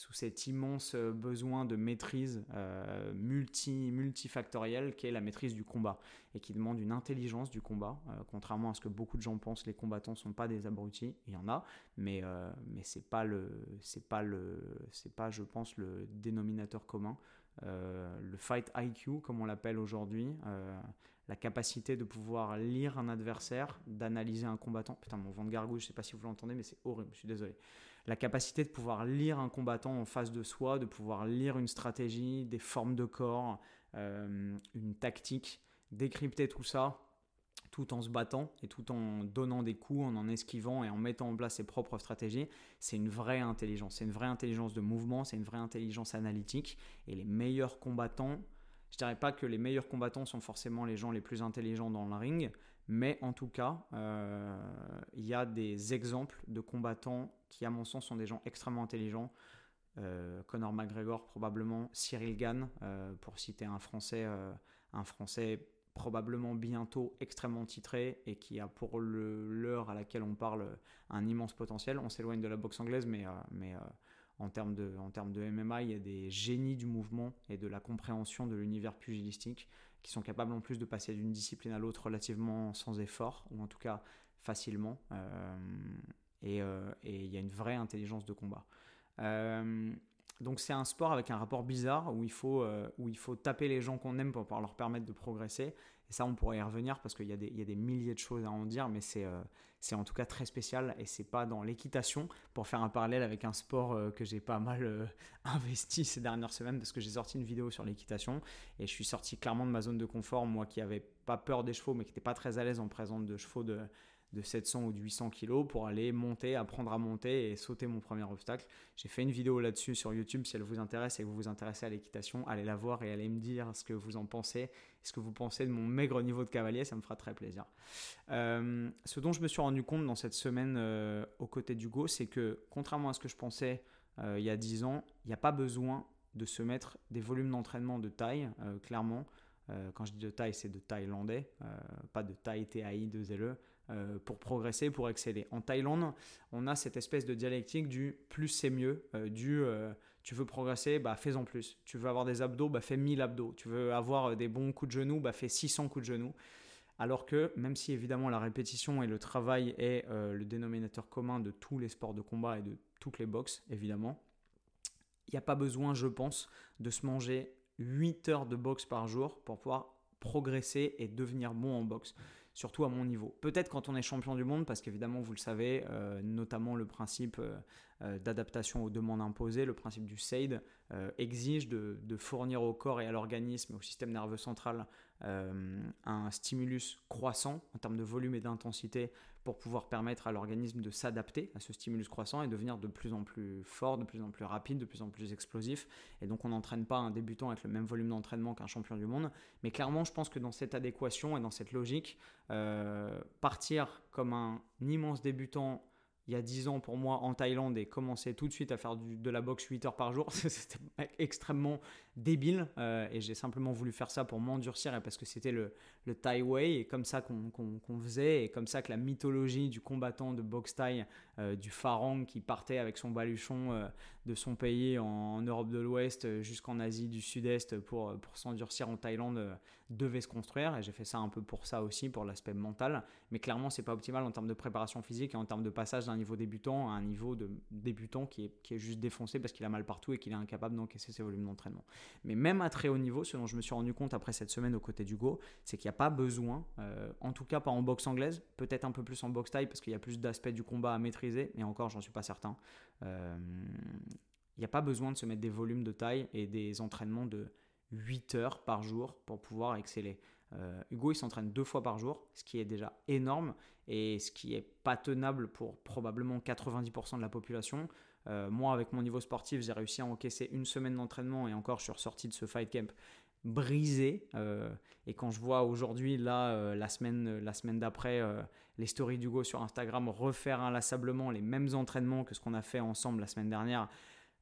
sous cet immense euh, besoin de maîtrise euh, multi, multifactorielle qui est la maîtrise du combat et qui demande une intelligence du combat. Euh, contrairement à ce que beaucoup de gens pensent, les combattants ne sont pas des abrutis, il y en a, mais, mais ce n'est pas, le, pas, le, pas, je pense, le dénominateur commun. le fight IQ, comme on l'appelle aujourd'hui, la capacité de pouvoir lire un adversaire, d'analyser un combattant. Putain, mon vent de gargouille, je sais pas si vous l'entendez, mais c'est horrible, je suis désolé la capacité de pouvoir lire un combattant en face de soi, de pouvoir lire une stratégie, des formes de corps, euh, une tactique, décrypter tout ça tout en se battant et tout en donnant des coups, en en esquivant et en mettant en place ses propres stratégies. C'est une vraie intelligence, c'est une vraie intelligence de mouvement, c'est une vraie intelligence analytique. Et les meilleurs combattants, je dirais pas que les meilleurs combattants sont forcément les gens les plus intelligents dans le ring, mais en tout cas, euh, il y a des exemples de combattants qui, à mon sens, sont des gens extrêmement intelligents. Euh, Conor McGregor probablement, Cyril Gann, euh, pour citer un Français, un Français probablement bientôt extrêmement titré et qui a pour l'heure à laquelle on parle un immense potentiel. On s'éloigne de la boxe anglaise, mais, mais en termes, de, en termes de MMA, il y a des génies du mouvement et de la compréhension de l'univers pugilistique qui sont capables en plus de passer d'une discipline à l'autre relativement sans effort, ou en tout cas facilement. Euh, euh, et, il y a une vraie intelligence de combat. Euh, donc c'est un sport avec un rapport bizarre où il faut, où il faut taper les gens qu'on aime pour pouvoir leur permettre de progresser. Et ça, on pourrait y revenir parce qu'il y, a des milliers de choses à en dire, mais c'est c'est en tout cas très spécial et c'est pas dans l'équitation pour faire un parallèle avec un sport euh, que j'ai pas mal euh, investi ces dernières semaines parce que j'ai sorti une vidéo sur l'équitation et je suis sorti clairement de ma zone de confort moi qui avait pas peur des chevaux mais qui n'était pas très à l'aise en présence de chevaux de de 700 ou de 800 kg pour aller monter, apprendre à monter et sauter mon premier obstacle. J'ai fait une vidéo là-dessus sur YouTube. Si elle vous intéresse et que vous vous intéressez à l'équitation, allez la voir et allez me dire ce que vous en pensez, ce que vous pensez de mon maigre niveau de cavalier, ça me fera très plaisir. Euh, ce dont je me suis rendu compte dans cette semaine euh, aux côtés d'Hugo, c'est que contrairement à ce que je pensais euh, il y a 10 ans, il n'y a pas besoin de se mettre des volumes d'entraînement de taille, clairement. quand je dis de taille, c'est de thaïlandais, pas de taille TAI de ZLE. Euh, pour progresser, pour exceller. En Thaïlande, on a cette espèce de dialectique du plus c'est mieux, euh, du euh, tu veux progresser, bah fais-en plus. Tu veux avoir des abdos, bah fais 1000 abdos. Tu veux avoir des bons coups de genoux, bah fais 600 coups de genoux. Alors que même si évidemment la répétition et le travail est le dénominateur commun de tous les sports de combat et de toutes les boxes, évidemment, il n'y a pas besoin, je pense, de se manger 8 heures de boxe par jour pour pouvoir progresser et devenir bon en boxe surtout à mon niveau. Peut-être quand on est champion du monde, parce qu'évidemment, vous le savez, euh, notamment le principe euh, d'adaptation aux demandes imposées, le principe du SAID, exige de, fournir au corps et à l'organisme, au système nerveux central, un stimulus croissant en termes de volume et d'intensité pour pouvoir permettre à l'organisme de s'adapter à ce stimulus croissant et devenir de plus en plus fort, de plus en plus rapide, de plus en plus explosif. Et donc on n'entraîne pas un débutant avec le même volume d'entraînement qu'un champion du monde. Mais clairement, je pense que dans cette adéquation et dans cette logique, euh, partir comme un immense débutant il y a 10 ans pour moi en Thaïlande et commencer tout de suite à faire de la boxe 8 heures par jour, c'était extrêmement débile euh, et j'ai simplement voulu faire ça pour m'endurcir et parce que c'était le, le Thai way et comme ça qu'on faisait et comme ça que la mythologie du combattant de boxe Thai, euh, du Farang qui partait avec son baluchon euh, de son pays en, Europe de l'Ouest jusqu'en Asie du Sud-Est pour, pour s'endurcir en Thaïlande devait se construire et j'ai fait ça un peu pour ça aussi, pour l'aspect mental. Mais clairement, c'est pas optimal en termes de préparation physique et en termes de passage d'un niveau débutant à un niveau de débutant qui est, qui est juste défoncé parce qu'il a mal partout et qu'il est incapable d'encaisser ses volumes d'entraînement. Mais même à très haut niveau, ce dont je me suis rendu compte après cette semaine aux côtés d'Hugo, c'est qu'il n'y a pas besoin, euh, en tout cas pas en boxe anglaise, peut-être un peu plus en boxe taille parce qu'il y a plus d'aspects du combat à maîtriser, mais encore, j'en suis pas certain. Euh, il n'y a pas besoin de se mettre des volumes de taille et des entraînements de 8 heures par jour pour pouvoir exceller. Euh, Hugo, il s'entraîne deux fois par jour, ce qui est déjà énorme et ce qui est pas tenable pour probablement 90% de la population. Euh, moi, avec mon niveau sportif, j'ai réussi à encaisser une semaine d'entraînement et encore, je suis ressorti de ce fight camp brisé. Euh, et quand je vois aujourd'hui, là, la semaine, la semaine d'après, les stories d'Hugo sur Instagram refaire inlassablement les mêmes entraînements que ce qu'on a fait ensemble la semaine dernière,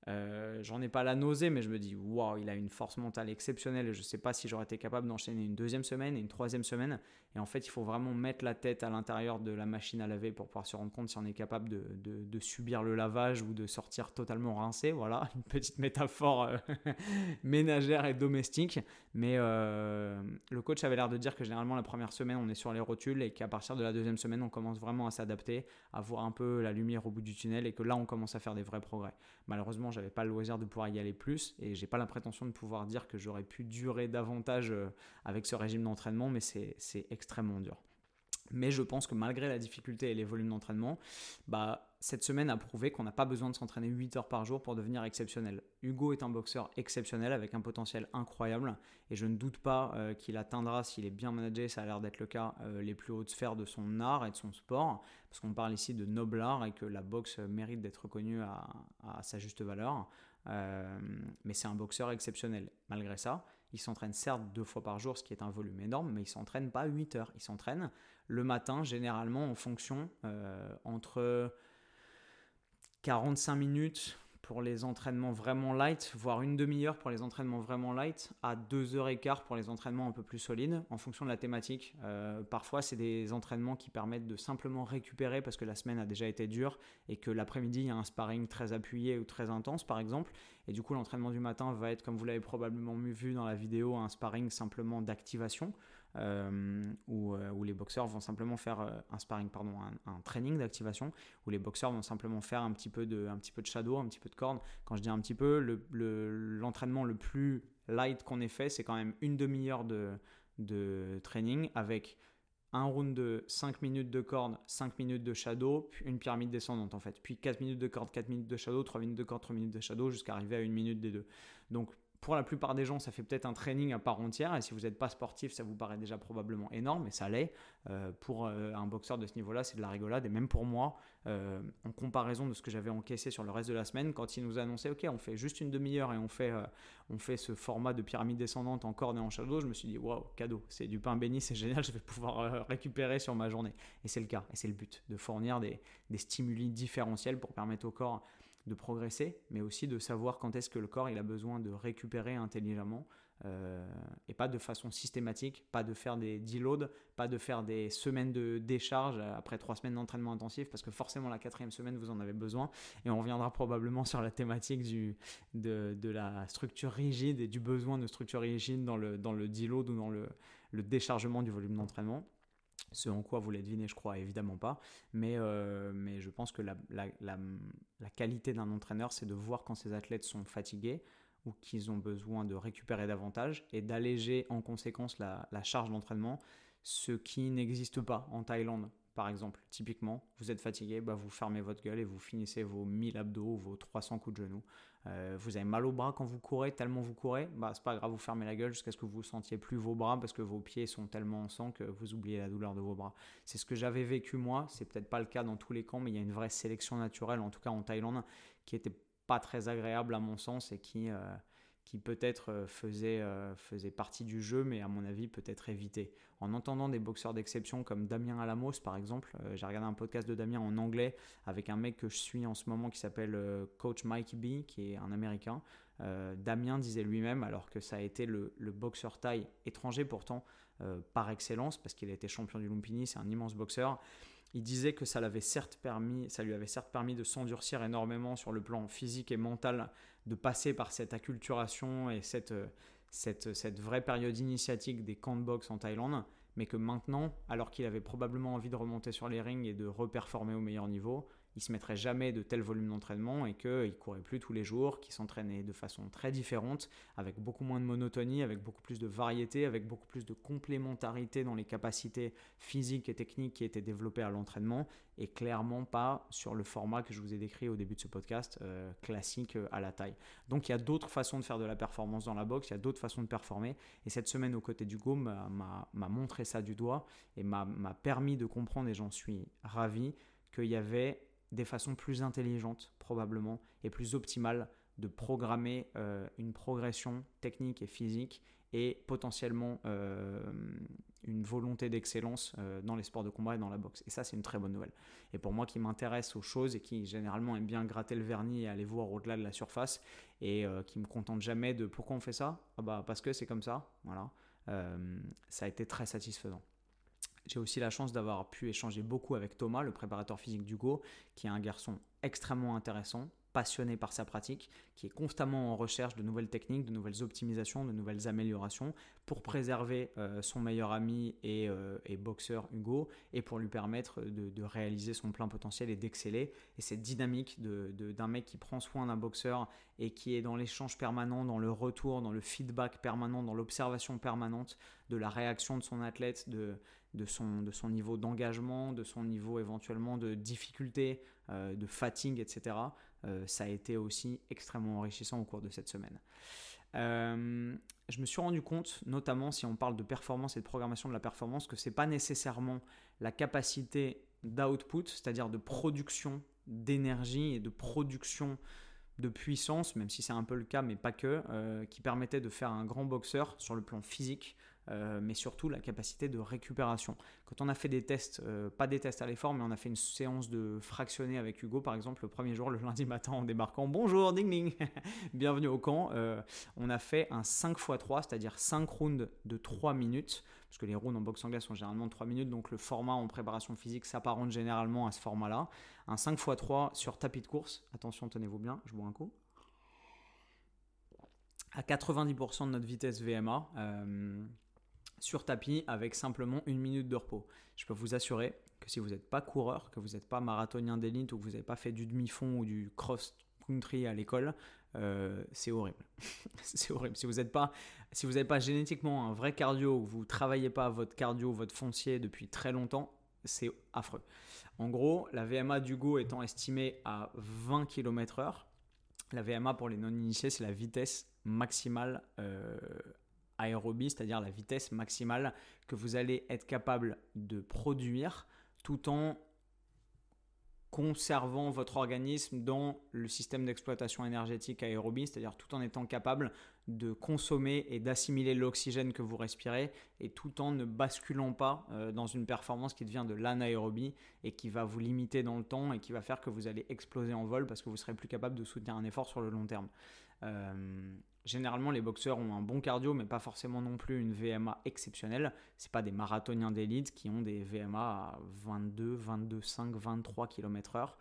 euh, j'en ai pas la nausée, mais je me dis, waouh, il a une force mentale exceptionnelle je sais pas si j'aurais été capable d'enchaîner une deuxième semaine et une troisième semaine. Et en fait, il faut vraiment mettre la tête à l'intérieur de la machine à laver pour pouvoir se rendre compte si on est capable de, de, subir le lavage ou de sortir totalement rincé. Voilà, une petite métaphore euh, ménagère et domestique. Mais euh, le coach avait l'air de dire que généralement, la première semaine, on est sur les rotules et qu'à partir de la deuxième semaine, on commence vraiment à s'adapter, à voir un peu la lumière au bout du tunnel et que là, on commence à faire des vrais progrès. Malheureusement, j'avais pas le loisir de pouvoir y aller plus et j'ai pas la prétention de pouvoir dire que j'aurais pu durer davantage euh, avec ce régime d'entraînement, mais c'est extrêmement dur. Mais je pense que malgré la difficulté et les volumes d'entraînement, bah, cette semaine a prouvé qu'on n'a pas besoin de s'entraîner 8 heures par jour pour devenir exceptionnel. Hugo est un boxeur exceptionnel avec un potentiel incroyable et je ne doute pas euh, qu'il atteindra, s'il est bien managé, ça a l'air d'être le cas, euh, les plus hautes sphères de son art et de son sport, parce qu'on parle ici de noble art et que la boxe mérite d'être reconnue à, sa juste valeur. Euh, mais c'est un boxeur exceptionnel. Malgré ça, il s'entraîne certes deux fois par jour, ce qui est un volume énorme, mais il s'entraîne pas 8 heures. Il s'entraîne le matin, généralement en fonction entre 45 minutes pour les entraînements vraiment light, voire une demi-heure pour les entraînements vraiment light, à 2 heures et quart pour les entraînements un peu plus solides, en fonction de la thématique. Euh, parfois, c'est des entraînements qui permettent de simplement récupérer parce que la semaine a déjà été dure et que l'après-midi, il y a un sparring très appuyé ou très intense, par exemple. Et du coup, l'entraînement du matin va être, comme vous l'avez probablement vu dans la vidéo, un sparring simplement d'activation. Euh, euh, où, les boxeurs vont simplement faire euh, un sparring, pardon, un, training d'activation, où les boxeurs vont simplement faire un petit peu de, un petit peu de shadow, un petit peu de corde. Quand je dis un petit peu, l'entraînement le, plus light qu'on ait fait, c'est quand même une demi-heure de, training avec un round de 5 minutes de corde, 5 minutes de shadow, puis une pyramide descendante en fait. Puis 4 minutes de corde, 4 minutes de shadow, 3 minutes de corde, 3 minutes de shadow, jusqu'à arriver à une minute des deux. Donc pour la plupart des gens, ça fait peut-être un training à part entière. Et si vous n'êtes pas sportif, ça vous paraît déjà probablement énorme. Et ça l'est. Euh, pour euh, un boxeur de ce niveau-là, c'est de la rigolade. Et même pour moi, euh, en comparaison de ce que j'avais encaissé sur le reste de la semaine, quand il nous a annoncé, OK, on fait juste une demi-heure et on fait, on fait ce format de pyramide descendante en corde et en shadow, je me suis dit, waouh, cadeau, c'est du pain béni, c'est génial, je vais pouvoir récupérer sur ma journée. Et c'est le cas. Et c'est le but, de fournir des stimuli différentiels pour permettre au corps de progresser, mais aussi de savoir quand est-ce que le corps il a besoin de récupérer intelligemment euh, et pas de façon systématique, pas de faire des deloads, pas de faire des semaines de décharge après trois semaines d'entraînement intensif parce que forcément la quatrième semaine vous en avez besoin et on reviendra probablement sur la thématique du, de, la structure rigide et du besoin de structure rigide dans le, dans le ou dans le, le déchargement du volume d'entraînement. Ce en quoi vous l'avez deviné, je crois évidemment pas. Mais, euh, mais je pense que la, la, la, qualité d'un entraîneur, c'est de voir quand ses athlètes sont fatigués ou qu'ils ont besoin de récupérer davantage et d'alléger en conséquence la, charge d'entraînement, ce qui n'existe pas en Thaïlande. Par exemple, typiquement, vous êtes fatigué, bah vous fermez votre gueule et vous finissez vos 1000 abdos, vos 300 coups de genoux. Euh, vous avez mal au bras quand vous courez, tellement vous courez, bah c'est pas grave, vous fermez la gueule jusqu'à ce que vous sentiez plus vos bras parce que vos pieds sont tellement en sang que vous oubliez la douleur de vos bras. C'est ce que j'avais vécu moi, c'est peut-être pas le cas dans tous les camps, mais il y a une vraie sélection naturelle, en tout cas en Thaïlande, qui était pas très agréable à mon sens et qui, euh, qui peut-être euh, faisait, euh, faisait partie du jeu, mais à mon avis peut-être évité. En entendant des boxeurs d'exception comme Damien Alamos par exemple, euh, j'ai regardé un podcast de Damien en anglais avec un mec que je suis en ce moment qui s'appelle Coach Mike B, qui est un Américain. Damien disait lui-même, alors que ça a été le, le boxeur taille étranger pourtant par excellence, parce qu'il a été champion du Lumpini, c'est un immense boxeur, il disait que ça, l'avait certes permis, ça lui avait certes permis de s'endurcir énormément sur le plan physique et mental, de passer par cette acculturation et cette, cette, cette vraie période initiatique des camps de boxe en Thaïlande, mais que maintenant, alors qu'il avait probablement envie de remonter sur les rings et de reperformer au meilleur niveau, il se mettrait jamais de tel volume d'entraînement et qu'il courait plus tous les jours, qu'il s'entraînait de façon très différente, avec beaucoup moins de monotonie, avec beaucoup plus de variété, avec beaucoup plus de complémentarité dans les capacités physiques et techniques qui étaient développées à l'entraînement, et clairement pas sur le format que je vous ai décrit au début de ce podcast, euh, classique euh, à la taille. Donc il y a d'autres façons de faire de la performance dans la boxe, il y a d'autres façons de performer, et cette semaine aux côtés d'Hugo m'a montré ça du doigt et m'a permis de comprendre, et j'en suis ravi, qu'il y avait des façons plus intelligentes probablement et plus optimales de programmer euh, une progression technique et physique et potentiellement euh, une volonté d'excellence euh, dans les sports de combat et dans la boxe. Et ça, c'est une très bonne nouvelle. Et pour moi qui m'intéresse aux choses et qui généralement aime bien gratter le vernis et aller voir au-delà de la surface et qui me contente jamais de pourquoi on fait ça? Ah bah Parce que c'est comme ça. Voilà. ça a été très satisfaisant. J'ai aussi la chance d'avoir pu échanger beaucoup avec Thomas, le préparateur physique d'Hugo, qui est un garçon extrêmement intéressant, passionné par sa pratique, qui est constamment en recherche de nouvelles techniques, de nouvelles optimisations, de nouvelles améliorations pour préserver euh, son meilleur ami euh, et, boxeur Hugo et pour lui permettre de, réaliser son plein potentiel et d'exceller. Et cette dynamique d'un de, mec qui prend soin d'un boxeur et qui est dans l'échange permanent, dans le retour, dans le feedback permanent, dans l'observation permanente de la réaction de son athlète, de, de son, de son niveau d'engagement, de son niveau éventuellement de difficulté, euh, de fatigue, etc. Euh, ça a été aussi extrêmement enrichissant au cours de cette semaine. Euh, je me suis rendu compte, notamment si on parle de performance et de programmation de la performance, que ce n'est pas nécessairement la capacité d'output, c'est-à-dire de production d'énergie et de production de puissance, même si c'est un peu le cas, mais pas que, qui permettait de faire un grand boxeur sur le plan physique, euh, mais surtout la capacité de récupération. Quand on a fait des tests, euh, pas des tests à l'effort, mais on a fait une séance de fractionné avec Hugo, par exemple, le premier jour, le lundi matin, en débarquant, bonjour, ding ding, bienvenue au camp, euh, on a fait un 5 x 3, c'est-à-dire 5 rounds de 3 minutes, parce que les rounds en boxe anglaise sont généralement de 3 minutes, donc le format en préparation physique s'apparente généralement à ce format-là. Un 5 x 3 sur tapis de course, attention, tenez-vous bien, je bois un coup à 90% de notre vitesse VMA sur tapis avec simplement une minute de repos. Je peux vous assurer que si vous n'êtes pas coureur, que vous n'êtes pas marathonien d'élite ou que vous n'avez pas fait du demi-fond ou du cross-country à l'école, euh, c'est horrible. c'est horrible. Si vous n'êtes pas, si n'avez pas génétiquement un vrai cardio, ou vous travaillez pas votre cardio, votre foncier depuis très longtemps, c'est affreux. En gros, la VMA d'Hugo étant estimée à 20 km/h, la VMA pour les non-initiés, c'est la vitesse maximale euh, aérobie, c'est-à-dire la vitesse maximale que vous allez être capable de produire tout en conservant votre organisme dans le système d'exploitation énergétique aérobie, c'est-à-dire tout en étant capable de consommer et d'assimiler l'oxygène que vous respirez et tout en ne basculant pas euh, dans une performance qui devient de l'anaérobie et qui va vous limiter dans le temps et qui va faire que vous allez exploser en vol parce que vous serez plus capable de soutenir un effort sur le long terme. Euh, généralement, les boxeurs ont un bon cardio, mais pas forcément non plus une VMA exceptionnelle. C'est pas des marathoniens d'élite qui ont des VMA à 22, 22, 5, 23 km/h.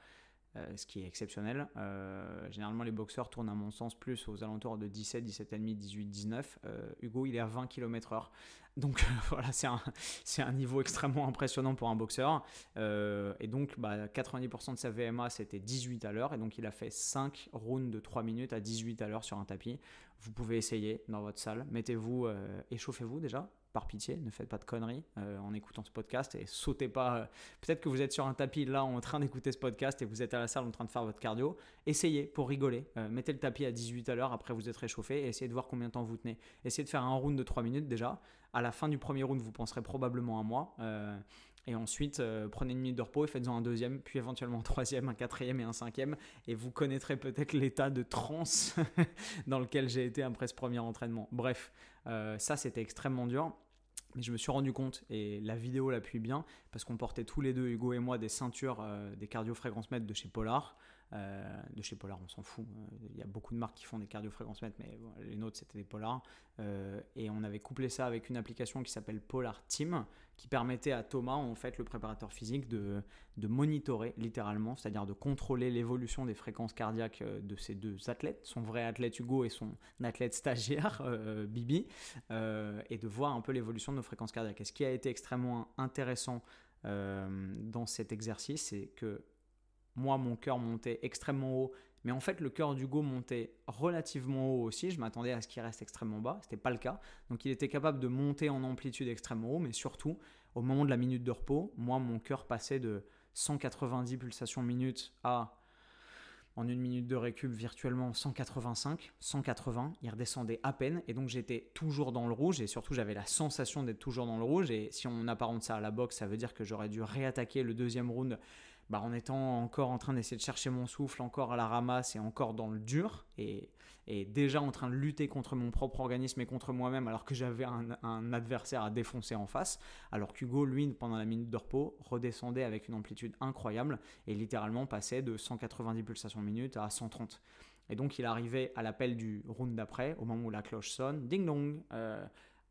Ce qui est exceptionnel. Euh, généralement, les boxeurs tournent à mon sens plus aux alentours de 17, 17,5, 18, 19. Hugo, il est à 20 km/h. Donc voilà, c'est un, niveau extrêmement impressionnant pour un boxeur. Euh, et donc, bah, 90% de sa VMA, c'était 18 à l'heure. Et donc, il a fait 5 rounds de 3 minutes à 18 à l'heure sur un tapis. Vous pouvez essayer dans votre salle. Mettez-vous, euh, échauffez-vous déjà, par pitié, ne faites pas de conneries euh, en écoutant ce podcast et sautez pas. Euh, peut-être que vous êtes sur un tapis là en train d'écouter ce podcast et vous êtes à la salle en train de faire votre cardio. Essayez pour rigoler. mettez le tapis à 18 à après vous êtes réchauffé et essayez de voir combien de temps vous tenez. Essayez de faire un round de 3 minutes déjà. À la fin du premier round, vous penserez probablement à moi. Et ensuite, euh, prenez une minute de repos et faites-en un deuxième, puis éventuellement un troisième, un quatrième et un cinquième. Et vous connaîtrez peut-être l'état de transe dans lequel j'ai été après ce premier entraînement. Bref, euh, ça c'était extrêmement dur. Mais je me suis rendu compte, et la vidéo l'appuie bien, parce qu'on portait tous les deux, Hugo et moi, des ceintures, euh, des cardio-fréquences mètres de chez Polar. Euh, de chez Polar, on s'en fout. Euh, il y a beaucoup de marques qui font des cardio-fréquences-mètres, mais les nôtres, c'était des Polar. Euh, et on avait couplé ça avec une application qui s'appelle Polar Team, qui permettait à Thomas, en fait, le préparateur physique, de, de monitorer littéralement, c'est-à-dire de contrôler l'évolution des fréquences cardiaques de ces deux athlètes, son vrai athlète Hugo et son athlète stagiaire Bibi, et de voir un peu l'évolution de nos fréquences cardiaques. Et ce qui a été extrêmement intéressant dans cet exercice, c'est que moi, mon cœur montait extrêmement haut, mais en fait, le cœur d'Hugo montait relativement haut aussi. Je m'attendais à ce qu'il reste extrêmement bas. Ce n'était pas le cas. Donc, il était capable de monter en amplitude extrêmement haut, mais surtout, au moment de la minute de repos, moi, mon cœur passait de 190 pulsations minutes à en une minute de récup virtuellement 185, 180, il redescendait à peine et donc j'étais toujours dans le rouge et surtout j'avais la sensation d'être toujours dans le rouge et si on apparente ça à la boxe, ça veut dire que j'aurais dû réattaquer le deuxième round bah, en étant encore en train d'essayer de chercher mon souffle, encore à la ramasse et encore dans le dur, et, déjà en train de lutter contre mon propre organisme et contre moi-même, alors que j'avais un, adversaire à défoncer en face, alors qu'Hugo, lui, pendant la minute de repos, redescendait avec une amplitude incroyable et littéralement passait de 190 pulsations minute à 130. Et donc il arrivait à l'appel du round d'après, au moment où la cloche sonne, ding dong, euh,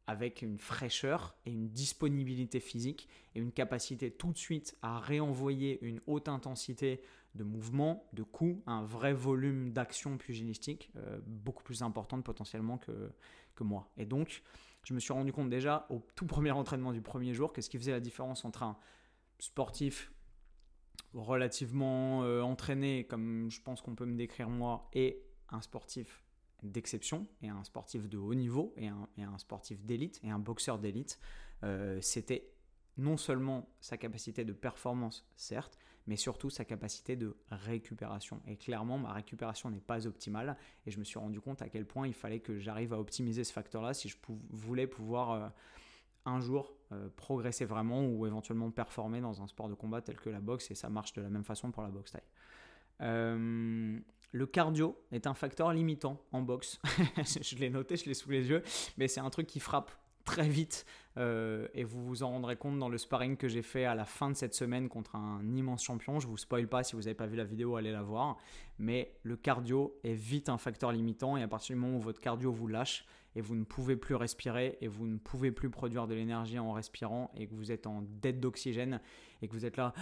avec une fraîcheur et une disponibilité physique et une capacité tout de suite à réenvoyer une haute intensité de mouvements, de coups, un vrai volume d'action pugilistique, beaucoup plus importante potentiellement que, que moi. Et donc, je me suis rendu compte déjà au tout premier entraînement du premier jour que ce qui faisait la différence entre un sportif relativement entraîné, comme je pense qu'on peut me décrire moi, et un sportif d'exception et un sportif de haut niveau et un, sportif d'élite et un boxeur d'élite, euh, c'était non seulement sa capacité de performance, certes, mais surtout sa capacité de récupération. Et clairement, ma récupération n'est pas optimale et je me suis rendu compte à quel point il fallait que j'arrive à optimiser ce facteur-là si je voulais pouvoir euh, un jour euh, progresser vraiment ou éventuellement performer dans un sport de combat tel que la boxe et ça marche de la même façon pour la boxe taille. Le cardio est un facteur limitant en boxe. je l'ai noté, je l'ai sous les yeux, mais c'est un truc qui frappe très vite euh, et vous vous en rendrez compte dans le sparring que j'ai fait à la fin de cette semaine contre un immense champion. Je vous spoil pas si vous n'avez pas vu la vidéo, allez la voir. Mais le cardio est vite un facteur limitant et à partir du moment où votre cardio vous lâche, et vous ne pouvez plus respirer et vous ne pouvez plus produire de l'énergie en respirant et que vous êtes en dette d'oxygène et que vous êtes là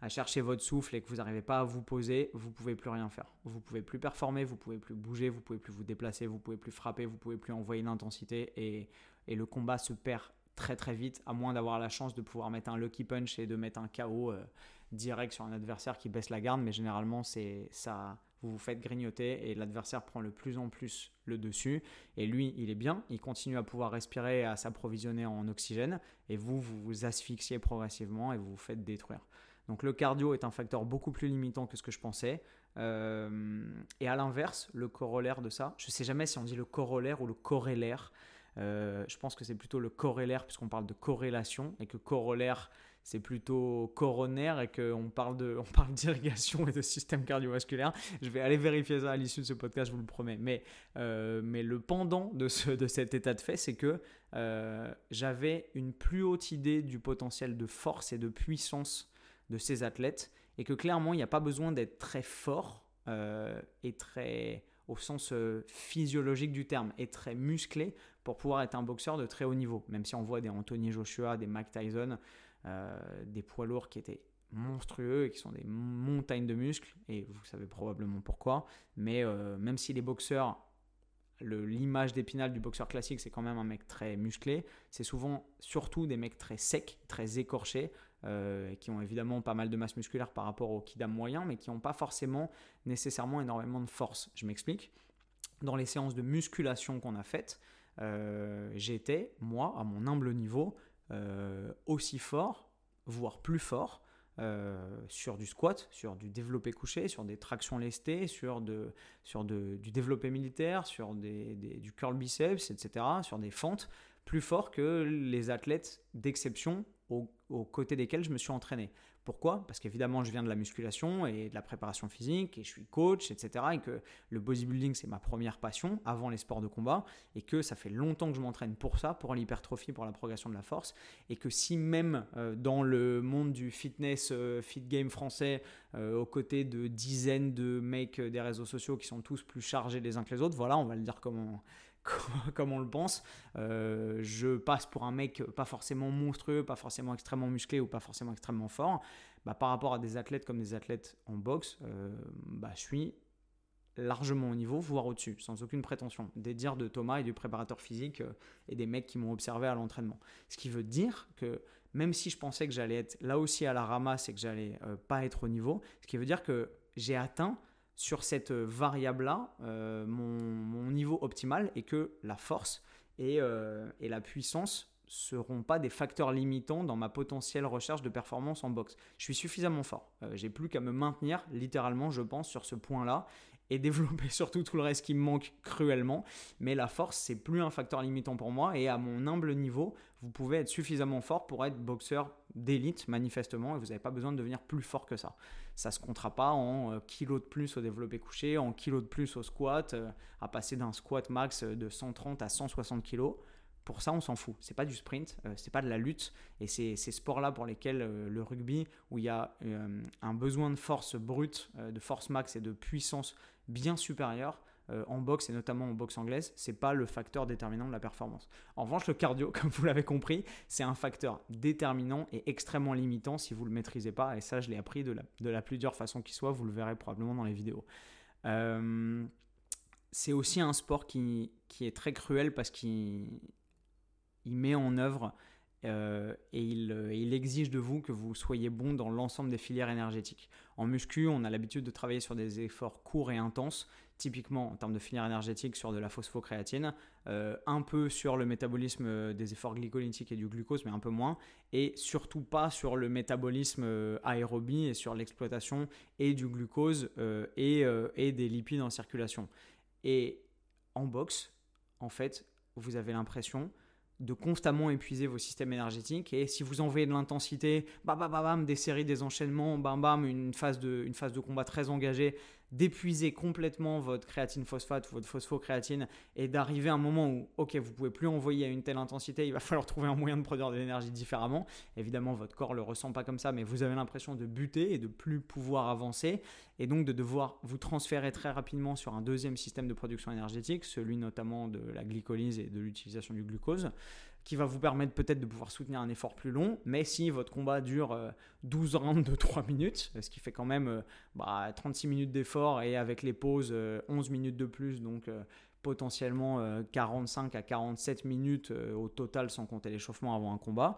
à chercher votre souffle et que vous n'arrivez pas à vous poser, vous pouvez plus rien faire. Vous pouvez plus performer, vous pouvez plus bouger, vous pouvez plus vous déplacer, vous pouvez plus frapper, vous pouvez plus envoyer l'intensité et, et le combat se perd très très vite à moins d'avoir la chance de pouvoir mettre un lucky punch et de mettre un KO euh, direct sur un adversaire qui baisse la garde mais généralement c'est ça vous vous faites grignoter et l'adversaire prend de plus en plus le dessus. Et lui, il est bien, il continue à pouvoir respirer et à s'approvisionner en oxygène. Et vous, vous vous asphyxiez progressivement et vous vous faites détruire. Donc le cardio est un facteur beaucoup plus limitant que ce que je pensais. Euh, et à l'inverse, le corollaire de ça, je ne sais jamais si on dit le corollaire ou le corrélaire. Euh, je pense que c'est plutôt le corrélaire puisqu'on parle de corrélation et que corollaire c'est plutôt coronaire et qu'on parle de, on parle d'irrigation et de système cardiovasculaire. Je vais aller vérifier ça à l'issue de ce podcast, je vous le promets. Mais, euh, mais le pendant de, ce, de cet état de fait, c'est que euh, j'avais une plus haute idée du potentiel de force et de puissance de ces athlètes et que clairement, il n'y a pas besoin d'être très fort euh, et très au sens physiologique du terme et très musclé pour pouvoir être un boxeur de très haut niveau. Même si on voit des Anthony Joshua, des Mike Tyson, euh, des poids lourds qui étaient monstrueux et qui sont des montagnes de muscles, et vous savez probablement pourquoi. Mais euh, même si les boxeurs, l'image d'épinal du boxeur classique, c'est quand même un mec très musclé, c'est souvent surtout des mecs très secs, très écorchés, euh, qui ont évidemment pas mal de masse musculaire par rapport au kidam moyen, mais qui n'ont pas forcément nécessairement énormément de force. Je m'explique. Dans les séances de musculation qu'on a faites, j'étais, moi, à mon humble niveau, aussi fort, voire plus fort, euh, sur du squat, sur du développé couché, sur des tractions lestées, sur, de, sur de, du développé militaire, sur des, du curl biceps, etc., sur des fentes, plus fort que les athlètes d'exception aux côtés desquels je me suis entraîné. Pourquoi? Parce qu'évidemment, je viens de la musculation et de la préparation physique et je suis coach, etc. Et que le bodybuilding, c'est ma première passion avant les sports de combat et que ça fait longtemps que je m'entraîne pour ça, pour l'hypertrophie, pour la progression de la force. Et que si même euh, dans le monde du fitness, euh, fit game français, euh, aux côtés de dizaines de mecs des réseaux sociaux qui sont tous plus chargés les uns que les autres, voilà, on va le dire comme comme on le pense. Euh, je passe pour un mec pas forcément monstrueux, pas forcément extrêmement musclé ou pas forcément extrêmement fort. Bah, par rapport à des athlètes comme des athlètes en boxe, euh, bah, je suis largement au niveau, voire au-dessus, sans aucune prétention. Des dires de Thomas et du préparateur physique euh, et des mecs qui m'ont observé à l'entraînement. Ce qui veut dire que même si je pensais que j'allais être là aussi à la ramasse et que j'allais pas être au niveau, ce qui veut dire que j'ai atteint sur cette variable-là euh, mon, niveau optimal et que la force et, euh, et, la puissance seront pas des facteurs limitants dans ma potentielle recherche de performance en boxe. Je suis suffisamment fort. Euh, j'ai plus qu'à me maintenir littéralement, je pense, sur ce point-là et développer surtout tout le reste qui me manque cruellement. Mais la force, c'est plus un facteur limitant pour moi. Et à mon humble niveau, vous pouvez être suffisamment fort pour être boxeur d'élite, manifestement, et vous n'avez pas besoin de devenir plus fort que ça. Ça se comptera pas en euh, kilos de plus au développé couché, en kilos de plus au squat, euh, à passer d'un squat max de 130 à 160 kilos. Pour ça, on s'en fout. C'est pas du sprint, euh, c'est pas de la lutte. Et c'est ces sports-là pour lesquels le rugby, où il y a un besoin de force brute, de force max et de puissance bien supérieure, euh, en boxe et notamment en boxe anglaise, c'est pas le facteur déterminant de la performance. En revanche, le cardio, comme vous l'avez compris, c'est un facteur déterminant et extrêmement limitant si vous le maîtrisez pas. Et ça, je l'ai appris de la, de la plus dure façon qui soit. Vous le verrez probablement dans les vidéos. Euh, c'est aussi un sport qui, est très cruel parce qu'il il met en œuvre euh, et il, exige de vous que vous soyez bon dans l'ensemble des filières énergétiques. En muscu, on a l'habitude de travailler sur des efforts courts et intenses, typiquement en termes de filière énergétique sur de la phosphocréatine, euh, un peu sur le métabolisme des efforts glycolytiques et du glucose, mais un peu moins, et surtout pas sur le métabolisme euh, aérobie et sur l'exploitation et du glucose et des lipides en circulation. Et en boxe, en fait, vous avez l'impression de constamment épuiser vos systèmes énergétiques. Et si vous envoyez de l'intensité, bam, bam, bam, des séries, des enchaînements, bam, bam, une phase de, une phase de combat très engagée, d'épuiser complètement votre créatine phosphate ou votre phosphocréatine et d'arriver à un moment où, ok, vous pouvez plus envoyer à une telle intensité, il va falloir trouver un moyen de produire de l'énergie différemment. Évidemment, votre corps le ressent pas comme ça, mais vous avez l'impression de buter et de plus pouvoir avancer et donc de devoir vous transférer très rapidement sur un deuxième système de production énergétique, celui notamment de la glycolyse et de l'utilisation du glucose qui va vous permettre peut-être de pouvoir soutenir un effort plus long. Mais si votre combat dure 12 euh, rounds de 3 minutes, ce qui fait quand même 36 euh, bah, minutes d'effort et avec les pauses 11 euh, minutes de plus, donc potentiellement 45 à 47 minutes au total sans compter l'échauffement avant un combat,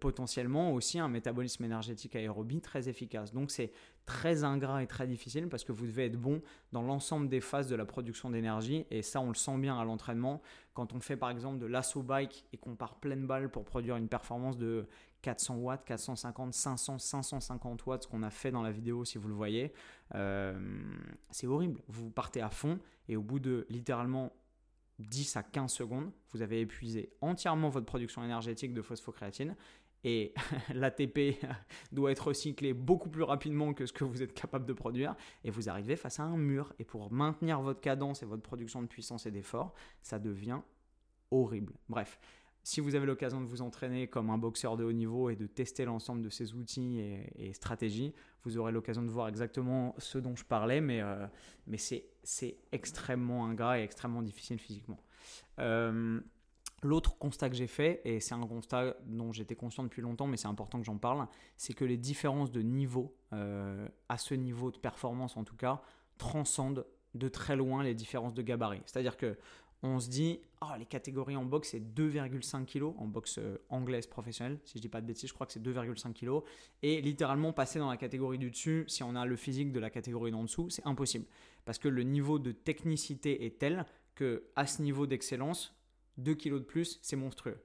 potentiellement aussi un métabolisme énergétique aérobie très efficace. Donc c'est très ingrat et très difficile parce que vous devez être bon dans l'ensemble des phases de la production d'énergie. Et ça on le sent bien à l'entraînement. Quand on fait par exemple de l'assaut bike et qu'on part pleine balle pour produire une performance de 400 watts, 450, 500, 550 watts, ce qu'on a fait dans la vidéo si vous le voyez, euh, c'est horrible. Vous partez à fond et au bout de littéralement 10 à 15 secondes, vous avez épuisé entièrement votre production énergétique de phosphocréatine et l'ATP doit être recyclé beaucoup plus rapidement que ce que vous êtes capable de produire et vous arrivez face à un mur et pour maintenir votre cadence et votre production de puissance et d'effort, ça devient horrible. Bref, si vous avez l'occasion de vous entraîner comme un boxeur de haut niveau et de tester l'ensemble de ces outils et, stratégies, vous aurez l'occasion de voir exactement ce dont je parlais, mais, euh, mais c'est extrêmement ingrat et extrêmement difficile physiquement. Euh, L'autre constat que j'ai fait, et c'est un constat dont j'étais conscient depuis longtemps, mais c'est important que j'en parle, c'est que les différences de niveau, euh, à ce niveau de performance en tout cas, transcendent de très loin les différences de gabarit. C'est-à-dire que on se dit, oh, les catégories en boxe, c'est 2,5 kg, en boxe euh, anglaise professionnelle, si je dis pas de bêtises, je crois que c'est 2,5 kg. Et littéralement, passer dans la catégorie du dessus, si on a le physique de la catégorie d'en dessous, c'est impossible. Parce que le niveau de technicité est tel que, à ce niveau d'excellence, 2 kilos de plus, c'est monstrueux.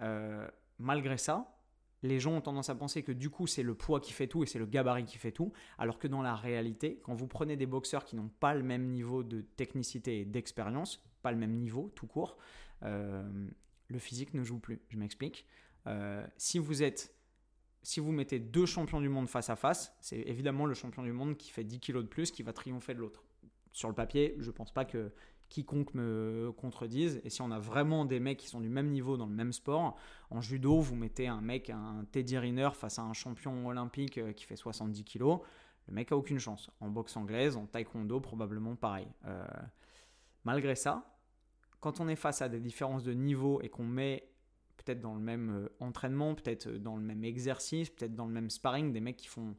Euh, malgré ça, les gens ont tendance à penser que du coup c'est le poids qui fait tout et c'est le gabarit qui fait tout, alors que dans la réalité, quand vous prenez des boxeurs qui n'ont pas le même niveau de technicité et d'expérience, pas le même niveau tout court, euh, le physique ne joue plus. Je m'explique. Euh, si vous êtes, si vous mettez deux champions du monde face à face, c'est évidemment le champion du monde qui fait 10 kilos de plus qui va triompher de l'autre. Sur le papier, je pense pas que quiconque me contredise. Et si on a vraiment des mecs qui sont du même niveau dans le même sport, en judo, vous mettez un mec, un Teddy Riner face à un champion olympique euh, qui fait 70 kg, le mec a aucune chance. En boxe anglaise, en taekwondo, probablement pareil. Euh, malgré ça, quand on est face à des différences de niveau et qu'on met peut-être dans le même euh, entraînement, peut-être dans le même exercice, peut-être dans le même sparring, des mecs qui font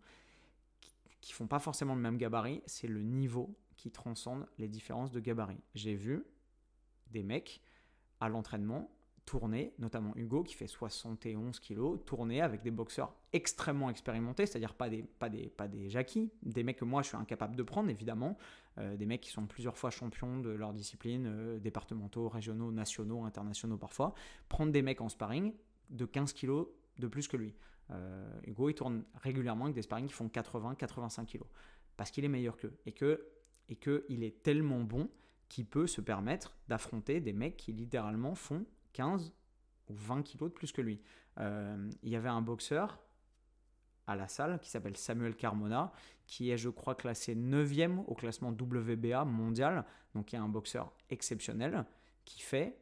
qui font pas forcément le même gabarit, c'est le niveau qui transcendent les différences de gabarit. J'ai vu des mecs à l'entraînement tourner, notamment Hugo qui fait 71 kg, tourner avec des boxeurs extrêmement expérimentés, c'est-à-dire pas des, pas, des, pas des jackies, des mecs que moi je suis incapable de prendre évidemment, euh, des mecs qui sont plusieurs fois champions de leur discipline, euh, départementaux, régionaux, nationaux, internationaux parfois, prendre des mecs en sparring de 15 kg de plus que lui. Euh, Hugo il tourne régulièrement avec des sparring qui font 80-85 kg parce qu'il est meilleur qu'eux et que et qu'il est tellement bon qu'il peut se permettre d'affronter des mecs qui littéralement font 15 ou 20 kilos de plus que lui. Euh, il y avait un boxeur à la salle qui s'appelle Samuel Carmona, qui est, je crois, classé 9e au classement WBA mondial, donc il y a un boxeur exceptionnel qui fait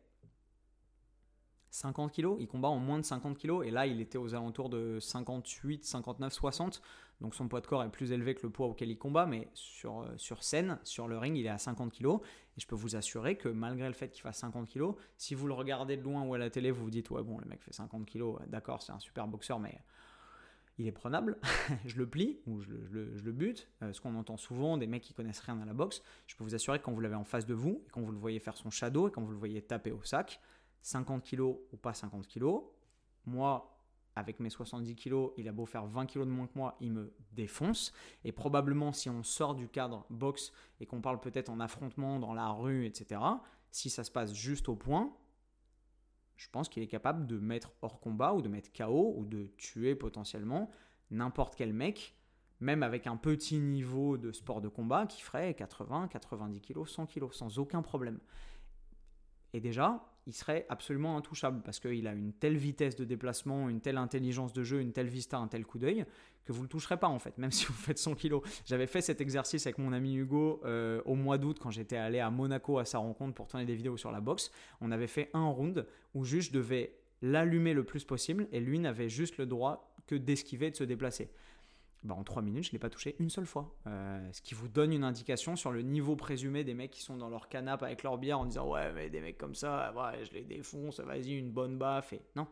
50 kg. Il combat en moins de 50 kg. Et là, il était aux alentours de 58, 59, 60. Donc son poids de corps est plus élevé que le poids auquel il combat. Mais sur, euh, sur scène, sur le ring, il est à 50 kg. Et je peux vous assurer que malgré le fait qu'il fasse 50 kg, si vous le regardez de loin ou à la télé, vous vous dites Ouais, bon, le mec fait 50 kg. D'accord, c'est un super boxeur, mais il est prenable, je le plie ou je le, bute. Euh, ce qu'on entend souvent des mecs qui connaissent rien à la boxe, je peux vous assurer que quand vous l'avez en face de vous, et quand vous le voyez faire son shadow, et quand vous le voyez taper au sac, 50 kg ou pas 50 kg, moi, avec mes 70 kg, il a beau faire 20 kg de moins que moi, il me défonce. Et probablement, si on sort du cadre boxe et qu'on parle peut-être en affrontement dans la rue, etc., si ça se passe juste au point, je pense qu'il est capable de mettre hors combat ou de mettre KO ou de tuer potentiellement n'importe quel mec, même avec un petit niveau de sport de combat qui ferait 80, 90 kg, 100 kg sans aucun problème. Et déjà, il serait absolument intouchable parce qu'il a une telle vitesse de déplacement, une telle intelligence de jeu, une telle vista, un tel coup d'œil que vous ne le toucherez pas en fait, même si vous faites 100 kg. J'avais fait cet exercice avec mon ami Hugo euh, au mois d'août quand j'étais allé à Monaco à sa rencontre pour tourner des vidéos sur la boxe. On avait fait un round où juste je l'allumer le plus possible et lui n'avait juste le droit que d'esquiver et de se déplacer. Bah, en 3 minutes, je ne l'ai pas touché une seule fois. Euh, ce qui vous donne une indication sur le niveau présumé des mecs qui sont dans leur canapé avec leur bière en disant Ouais, mais des mecs comme ça, ouais, je les défonce, vas-y, une bonne baffe. Non,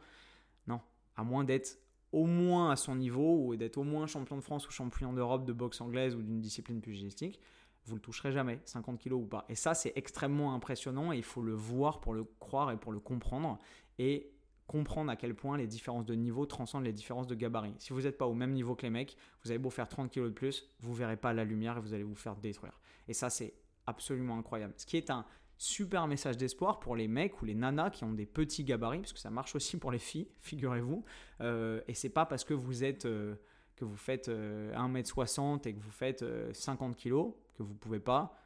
non. À moins d'être au moins à son niveau ou d'être au moins champion de France ou champion d'Europe de boxe anglaise ou d'une discipline pugilistique, vous le toucherez jamais, 50 kg ou pas. Et ça, c'est extrêmement impressionnant et il faut le voir pour le croire et pour le comprendre. Et comprendre à quel point les différences de niveau transcendent les différences de gabarit. Si vous n'êtes pas au même niveau que les mecs, vous avez beau faire 30 kg de plus, vous verrez pas la lumière et vous allez vous faire détruire. Et ça, c'est absolument incroyable. Ce qui est un super message d'espoir pour les mecs ou les nanas qui ont des petits gabarits, parce que ça marche aussi pour les filles, figurez-vous. Euh, et c'est pas parce que vous êtes euh, que vous faites 1m60 euh, et que vous faites 50 kg que vous pouvez pas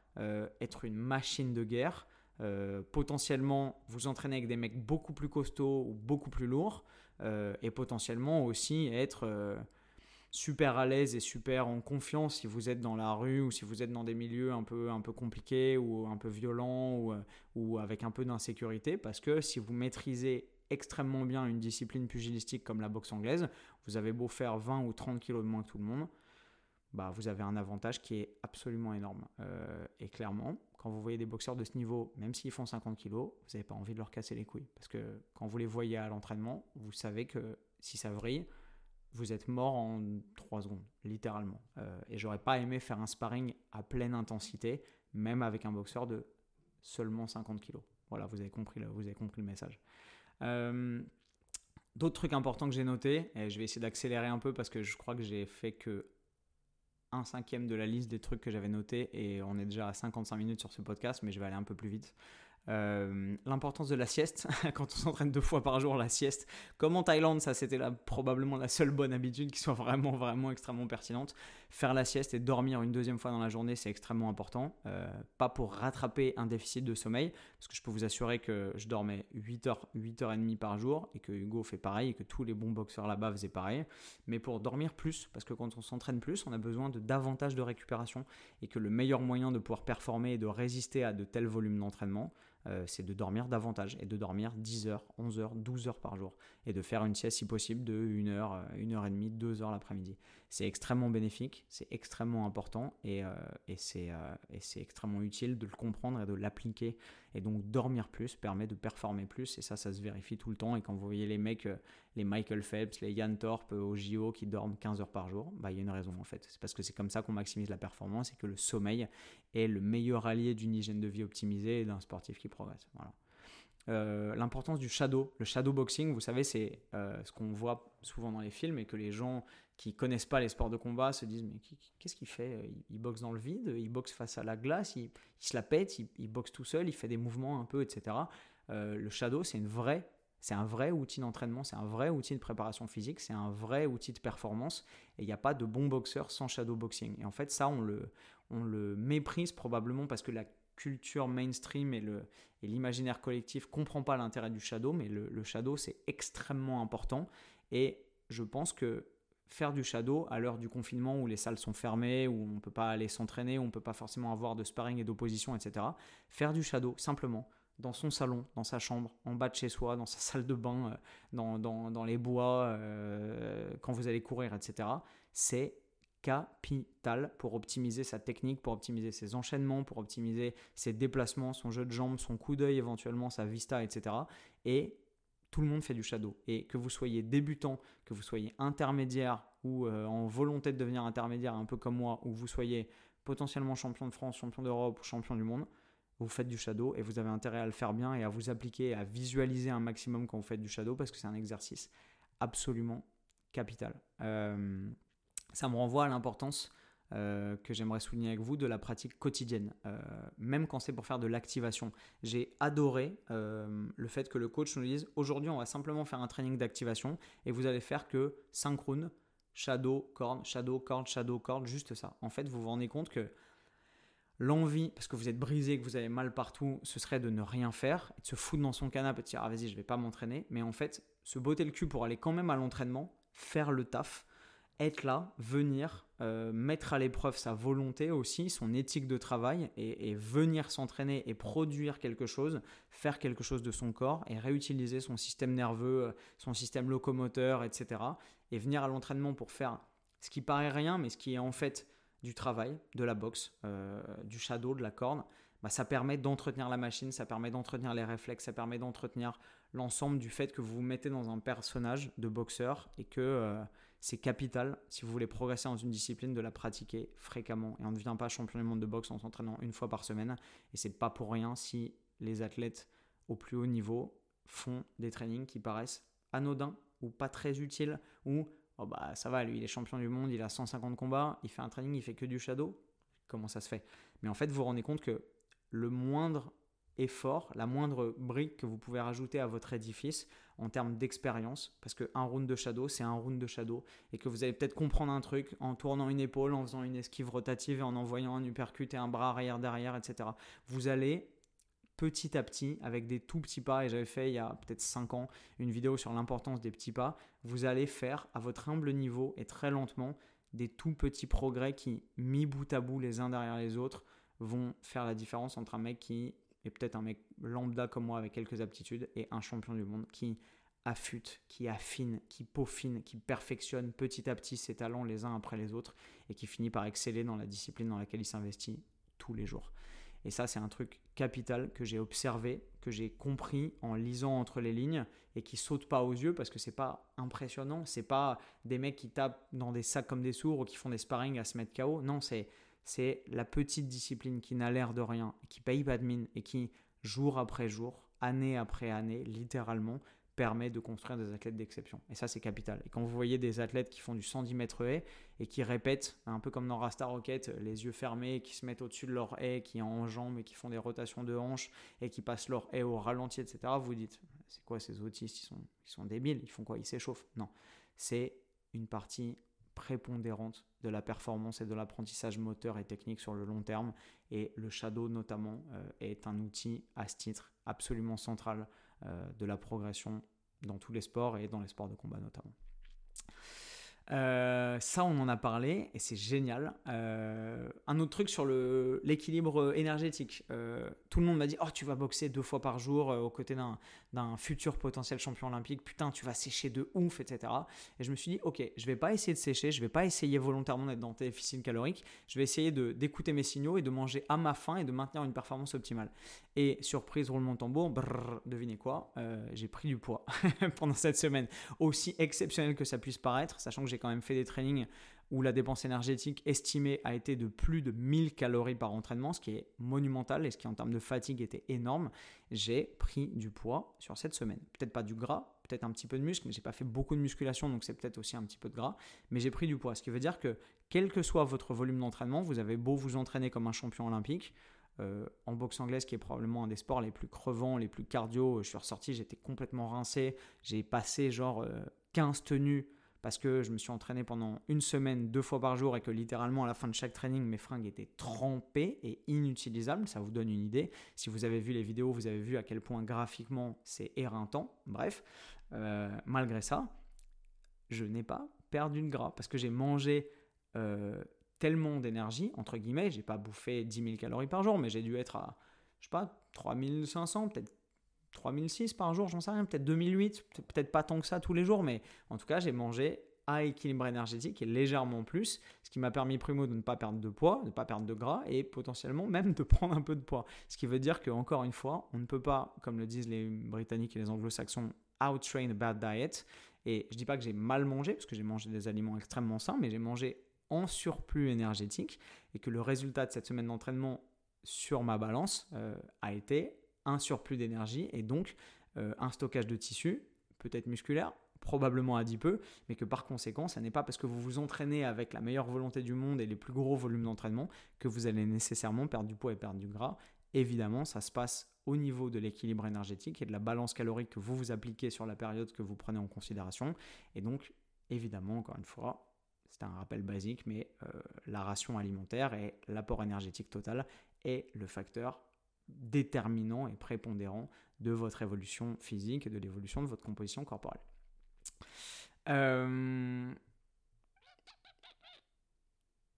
être une machine de guerre euh, potentiellement vous entraîner avec des mecs beaucoup plus costauds ou beaucoup plus lourds euh, et potentiellement aussi être euh, super à l'aise et super en confiance si vous êtes dans la rue ou si vous êtes dans des milieux un peu, un peu compliqués ou un peu violents ou, ou avec un peu d'insécurité parce que si vous maîtrisez extrêmement bien une discipline pugilistique comme la boxe anglaise, vous avez beau faire 20 ou 30 kilos de moins que tout le monde, bah, vous avez un avantage qui est absolument énorme. et clairement, quand vous voyez des boxeurs de ce niveau, même s'ils font 50 kg, vous n'avez pas envie de leur casser les couilles. Parce que quand vous les voyez à l'entraînement, vous savez que si ça vrille, vous êtes mort en 3 secondes, littéralement. Euh, et j'aurais pas aimé faire un sparring à pleine intensité, même avec un boxeur de seulement 50 kg. Voilà, vous avez compris le, vous avez compris le message. Euh, d'autres trucs importants que j'ai notés, et je vais essayer d'accélérer un peu parce que je crois que j'ai fait que un cinquième de la liste des trucs que j'avais notés et on est déjà à 55 minutes sur ce podcast, mais je vais aller un peu plus vite. Euh, l'importance de la sieste, quand on s'entraîne deux fois par jour, la sieste, comme en Thaïlande, ça c'était probablement la seule bonne habitude qui soit vraiment, vraiment extrêmement pertinente. Faire la sieste et dormir une deuxième fois dans la journée, c'est extrêmement important. Euh, pas pour rattraper un déficit de sommeil, parce que je peux vous assurer que je dormais 8 heures, 8 heures et demie par jour, et que Hugo fait pareil, et que tous les bons boxeurs là-bas faisaient pareil, mais pour dormir plus, parce que quand on s'entraîne plus, on a besoin de davantage de récupération, et que le meilleur moyen de pouvoir performer et de résister à de tels volumes d'entraînement, euh, c'est de dormir davantage et de dormir 10 heures, 11 heures, 12 heures par jour et de faire une sieste si possible de 1 heure, 1 heure et demie, 2 heures l'après-midi. C'est extrêmement bénéfique, c'est extrêmement important et, euh, euh, et c'est extrêmement utile de le comprendre et de l'appliquer. Et donc dormir plus permet de performer plus et ça, ça se vérifie tout le temps. Et quand vous voyez les mecs, les Michael Phelps, les Yann Thorpe au JO qui dorment 15 heures par jour, bah, il y a une raison en fait. C'est parce que c'est comme ça qu'on maximise la performance et que le sommeil est le meilleur allié d'une hygiène de vie optimisée et d'un sportif qui progresse. Voilà. Euh, l'importance du shadow. Le shadow boxing, vous savez, c'est euh, ce qu'on voit souvent dans les films et que les gens qui connaissent pas les sports de combat se disent mais qu'est-ce qu'il fait? Il, boxe dans le vide, il boxe face à la glace, il, se la pète, il, boxe tout seul, il fait des mouvements un peu, etc. Euh, le shadow, c'est une vraie c'est un vrai outil d'entraînement, c'est un vrai outil de préparation physique, c'est un vrai outil de performance. Et il n'y a pas de bon boxeur sans shadow boxing. Et en fait, ça, on le, on le méprise probablement parce que la culture mainstream et l'imaginaire collectif comprend pas l'intérêt du shadow, mais le, shadow c'est extrêmement important et je pense que faire du shadow à l'heure du confinement où les salles sont fermées, où on ne peut pas aller s'entraîner, où on ne peut pas forcément avoir de sparring et d'opposition, etc. Faire du shadow simplement dans son salon, dans sa chambre, en bas de chez soi, dans sa salle de bain, euh, dans, dans, dans, les bois, euh, quand vous allez courir, etc. C'est capital pour optimiser sa technique, pour optimiser ses enchaînements, pour optimiser ses déplacements, son jeu de jambes, son coup d'œil éventuellement, sa vista, etc. Et tout le monde fait du shadow. Et que vous soyez débutant, que vous soyez intermédiaire ou euh, en volonté de devenir intermédiaire, un peu comme moi, ou vous soyez potentiellement champion de France, champion d'Europe ou champion du monde, vous faites du shadow et vous avez intérêt à le faire bien et à vous appliquer, à visualiser un maximum quand vous faites du shadow parce que c'est un exercice absolument capital. Euh, ça me renvoie à l'importance euh, que j'aimerais souligner avec vous de la pratique quotidienne, euh, même quand c'est pour faire de l'activation. J'ai adoré le fait que le coach nous dise aujourd'hui on va simplement faire un training d'activation et vous allez faire que synchrone, shadow, corde, shadow, corde, shadow, corde, juste ça. En fait, vous vous rendez compte que L'envie, parce que vous êtes brisé, que vous avez mal partout, ce serait de ne rien faire, de se foutre dans son canapé et de dire ah vas-y je vais pas m'entraîner. Mais en fait, se botter le cul pour aller quand même à l'entraînement, faire le taf, être là, venir, euh, mettre à l'épreuve sa volonté aussi, son éthique de travail et, venir s'entraîner et produire quelque chose, faire quelque chose de son corps et réutiliser son système nerveux, euh, son système locomoteur, etc. Et venir à l'entraînement pour faire ce qui paraît rien, mais ce qui est en fait du travail, de la boxe, euh, du shadow, de la corde, bah, ça permet d'entretenir la machine, ça permet d'entretenir les réflexes, ça permet d'entretenir l'ensemble du fait que vous vous mettez dans un personnage de boxeur et que c'est capital si vous voulez progresser dans une discipline de la pratiquer fréquemment. Et on ne devient pas champion du monde de boxe en s'entraînant une fois par semaine. Et c'est pas pour rien si les athlètes au plus haut niveau font des trainings qui paraissent anodins ou pas très utiles ou oh bah ça va, lui il est champion du monde, il a 150 combats, il fait un training, il fait que du shadow. Comment ça se fait? Mais en fait, vous vous rendez compte que le moindre effort, la moindre brique que vous pouvez rajouter à votre édifice en termes d'expérience, parce qu'un round de shadow, c'est un round de shadow, et que vous allez peut-être comprendre un truc en tournant une épaule, en faisant une esquive rotative et en envoyant un uppercut et un bras arrière derrière, etc. Vous allez petit à petit, avec des tout petits pas, et j'avais fait il y a peut-être 5 ans une vidéo sur l'importance des petits pas, vous allez faire à votre humble niveau et très lentement des tout petits progrès qui, mis bout à bout les uns derrière les autres, vont faire la différence entre un mec qui est peut-être un mec lambda comme moi avec quelques aptitudes et un champion du monde qui affûte, qui affine, qui peaufine, qui perfectionne petit à petit ses talents les uns après les autres et qui finit par exceller dans la discipline dans laquelle il s'investit tous les jours. Et ça, c'est un truc capital que j'ai observé, que j'ai compris en lisant entre les lignes et qui saute pas aux yeux parce que c'est pas impressionnant. C'est pas des mecs qui tapent dans des sacs comme des sourds ou qui font des sparring à se mettre KO. Non, c'est c'est la petite discipline qui n'a l'air de rien, qui paye pas de mine et qui jour après jour, année après année, littéralement, permet de construire des athlètes d'exception. Et ça, c'est capital. Et quand vous voyez des athlètes qui font du 110 mètres haies et qui répètent, un peu comme dans Rasta Rocket, les yeux fermés, qui se mettent au-dessus de leur haie, qui enjambent et qui font des rotations de hanches et qui passent leur haie au ralenti, etc., vous dites, c'est quoi ces autistes? Ils sont, ils sont débiles, ils font quoi? Ils s'échauffent Non. C'est une partie prépondérante de la performance et de l'apprentissage moteur et technique sur le long terme. Et le shadow, notamment, euh, est un outil à ce titre absolument central euh, de la progression dans tous les sports et dans les sports de combat notamment. Euh, ça, on en a parlé et c'est génial. Euh, un autre truc sur l'équilibre énergétique. Euh, tout le monde m'a dit Oh, tu vas boxer deux fois par jour aux côtés d'un futur potentiel champion olympique. Putain, tu vas sécher de ouf, etc. Et je me suis dit Ok, je vais pas essayer de sécher, je vais pas essayer volontairement d'être dans tes déficit calorique. Je vais essayer d'écouter mes signaux et de manger à ma faim et de maintenir une performance optimale. Et surprise, roulement de tambour, devinez quoi J'ai pris du poids pendant cette semaine. Aussi exceptionnel que ça puisse paraître, sachant que j'ai quand même fait des trainings où la dépense énergétique estimée a été de plus de 1000 calories par entraînement, ce qui est monumental et ce qui en termes de fatigue était énorme. J'ai pris du poids sur cette semaine. Peut-être pas du gras, peut-être un petit peu de muscle, mais j'ai pas fait beaucoup de musculation, donc c'est peut-être aussi un petit peu de gras. Mais j'ai pris du poids, ce qui veut dire que quel que soit votre volume d'entraînement, vous avez beau vous entraîner comme un champion olympique, euh, en boxe anglaise, qui est probablement un des sports les plus crevants, les plus cardio. Je suis ressorti, j'étais complètement rincé. J'ai passé genre 15 euh, tenues parce que je me suis entraîné pendant une semaine, deux fois par jour, et que littéralement à la fin de chaque training, mes fringues étaient trempées et inutilisables. Ça vous donne une idée. Si vous avez vu les vidéos, vous avez vu à quel point graphiquement c'est éreintant. Bref, euh, malgré ça, je n'ai pas perdu de gras parce que j'ai mangé tellement d'énergie, entre guillemets, j'ai pas bouffé 10 000 calories par jour, mais j'ai dû être à je sais pas, 3500, peut-être 3006 par jour, j'en sais rien, peut-être 2008, peut-être pas tant que ça tous les jours, mais en tout cas, j'ai mangé à équilibre énergétique et légèrement plus, ce qui m'a permis primo de ne pas perdre de poids, de ne pas perdre de gras et potentiellement même de prendre un peu de poids. Ce qui veut dire que encore une fois, on ne peut pas, comme le disent les Britanniques et les Anglo-Saxons, outtrain a bad diet. Et je dis pas que j'ai mal mangé parce que j'ai mangé des aliments extrêmement sains, mais j'ai mangé en surplus énergétique et que le résultat de cette semaine d'entraînement sur ma balance euh, a été un surplus d'énergie et donc euh, un stockage de tissu, peut-être musculaire, probablement adipeux, mais que par conséquent, ce n'est pas parce que vous vous entraînez avec la meilleure volonté du monde et les plus gros volumes d'entraînement que vous allez nécessairement perdre du poids et perdre du gras. Évidemment, ça se passe au niveau de l'équilibre énergétique et de la balance calorique que vous vous appliquez sur la période que vous prenez en considération. Et donc, évidemment, encore une fois, c'est un rappel basique, mais euh, la ration alimentaire et l'apport énergétique total est le facteur déterminant et prépondérant de votre évolution physique et de l'évolution de votre composition corporelle. Euh,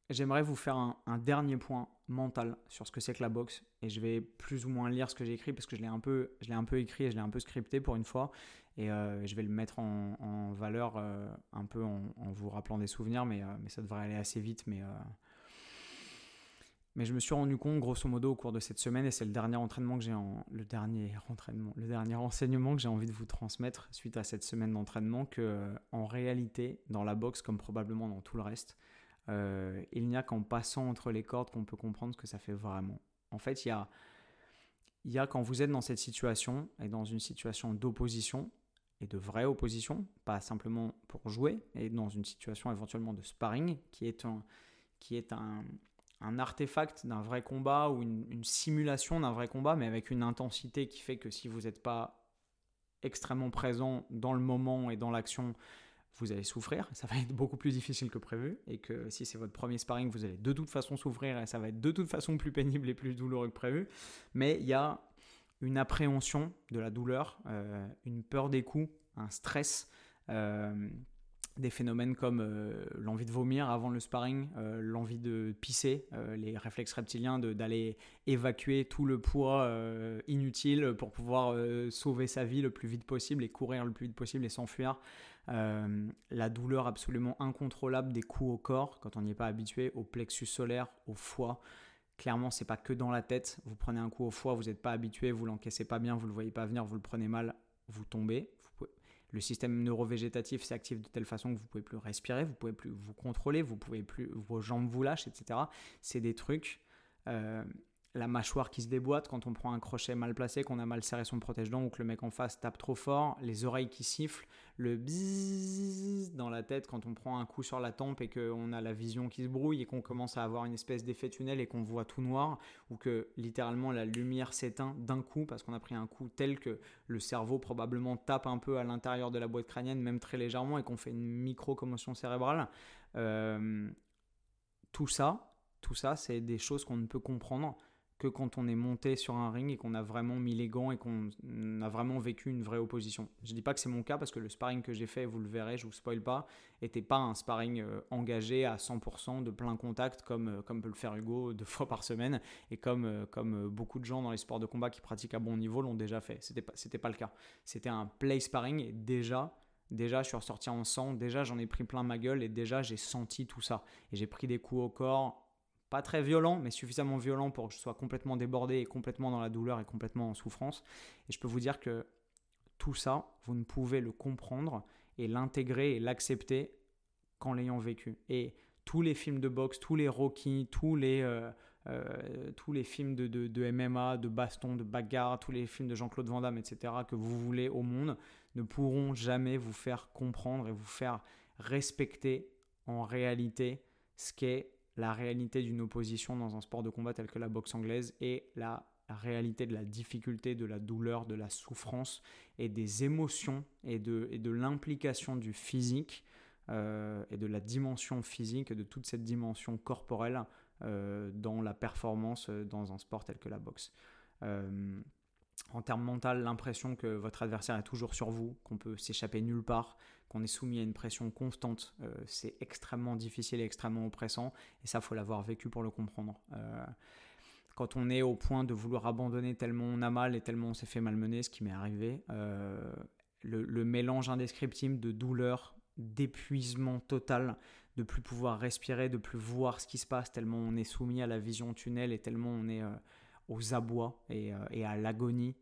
j'aimerais vous faire un, dernier point mental sur ce que c'est que la boxe et je vais plus ou moins lire ce que j'ai écrit parce que je l'ai un peu, je l'ai un peu écrit et je l'ai un peu scripté pour une fois et euh, je vais le mettre en, valeur euh, un peu en, vous rappelant des souvenirs mais, mais ça devrait aller assez vite mais mais je me suis rendu compte, grosso modo, au cours de cette semaine, et c'est le dernier entraînement que j'ai en, le dernier entraînement, le dernier enseignement que j'ai envie de vous transmettre suite à cette semaine d'entraînement, que en réalité, dans la boxe, comme probablement dans tout le reste, euh, il n'y a qu'en passant entre les cordes qu'on peut comprendre ce que ça fait vraiment. En fait, il y a, y a quand vous êtes dans cette situation et dans une situation d'opposition et de vraie opposition, pas simplement pour jouer, et dans une situation éventuellement de sparring, qui est un, qui est un, un artefact d'un vrai combat ou une, simulation d'un vrai combat, mais avec une intensité qui fait que si vous n'êtes pas extrêmement présent dans le moment et dans l'action, vous allez souffrir, ça va être beaucoup plus difficile que prévu, et que si c'est votre premier sparring, vous allez de toute façon souffrir, et ça va être de toute façon plus pénible et plus douloureux que prévu, mais il y a une appréhension de la douleur, euh, une peur des coups, un stress. Euh, des phénomènes comme euh, l'envie de vomir avant le sparring, euh, l'envie de pisser, euh, les réflexes reptiliens d'aller évacuer tout le poids inutile pour pouvoir sauver sa vie le plus vite possible et courir le plus vite possible et s'enfuir. la douleur absolument incontrôlable des coups au corps quand on n'y est pas habitué, au plexus solaire, au foie. Clairement, c'est pas que dans la tête. Vous prenez un coup au foie, vous n'êtes pas habitué, vous l'encaissez pas bien, vous le voyez pas venir, vous le prenez mal, vous tombez. Le système neurovégétatif s'active de telle façon que vous pouvez plus respirer, vous pouvez plus vous contrôler, vous pouvez plus, vos jambes vous lâchent, etc. C'est des trucs. Euh, la mâchoire qui se déboîte quand on prend un crochet mal placé, qu'on a mal serré son protège-dents ou que le mec en face tape trop fort, les oreilles qui sifflent, le bzzz dans la tête quand on prend un coup sur la tempe et qu'on a la vision qui se brouille et qu'on commence à avoir une espèce d'effet tunnel et qu'on voit tout noir ou que littéralement la lumière s'éteint d'un coup parce qu'on a pris un coup tel que le cerveau probablement tape un peu à l'intérieur de la boîte crânienne, même très légèrement et qu'on fait une micro-commotion cérébrale. Euh, tout ça, tout ça, c'est des choses qu'on ne peut comprendre que quand on est monté sur un ring et qu'on a vraiment mis les gants et qu'on a vraiment vécu une vraie opposition. Je ne dis pas que c'est mon cas parce que le sparring que j'ai fait, vous le verrez, je vous spoil pas, n'était pas un sparring euh, engagé à 100% de plein contact comme, euh, comme peut le faire Hugo deux fois par semaine et comme, euh, comme beaucoup de gens dans les sports de combat qui pratiquent à bon niveau l'ont déjà fait. C'était pas, pas le cas. C'était un play sparring et déjà Déjà, je suis ressorti en sang, déjà j'en ai pris plein ma gueule et déjà j'ai senti tout ça. Et j'ai pris des coups au corps pas très violent, mais suffisamment violent pour que je sois complètement débordé et complètement dans la douleur et complètement en souffrance. Et je peux vous dire que tout ça, vous ne pouvez le comprendre et l'intégrer et l'accepter qu'en l'ayant vécu. Et tous les films de boxe, tous les Rocky, tous les, euh, euh, tous les films de, de, de, MMA, de baston, de bagarre, tous les films de Jean-Claude Van Damme, etc., que vous voulez au monde, ne pourront jamais vous faire comprendre et vous faire respecter en réalité ce qu'est la réalité d'une opposition dans un sport de combat tel que la boxe anglaise et la, réalité de la difficulté, de la douleur, de la souffrance et des émotions et de, l'implication du physique euh, et de la dimension physique, de toute cette dimension corporelle euh, dans la performance euh, dans un sport tel que la boxe. en termes mental, l'impression que votre adversaire est toujours sur vous, qu'on peut s'échapper nulle part, qu'on est soumis à une pression constante, euh, c'est extrêmement difficile et extrêmement oppressant. Et ça, faut l'avoir vécu pour le comprendre. Euh, quand on est au point de vouloir abandonner tellement on a mal et tellement on s'est fait malmener, ce qui m'est arrivé, le, le, mélange indescriptible de douleur, d'épuisement total, de plus pouvoir respirer, de plus voir ce qui se passe, tellement on est soumis à la vision tunnel et tellement on est aux abois et, et à l'agonie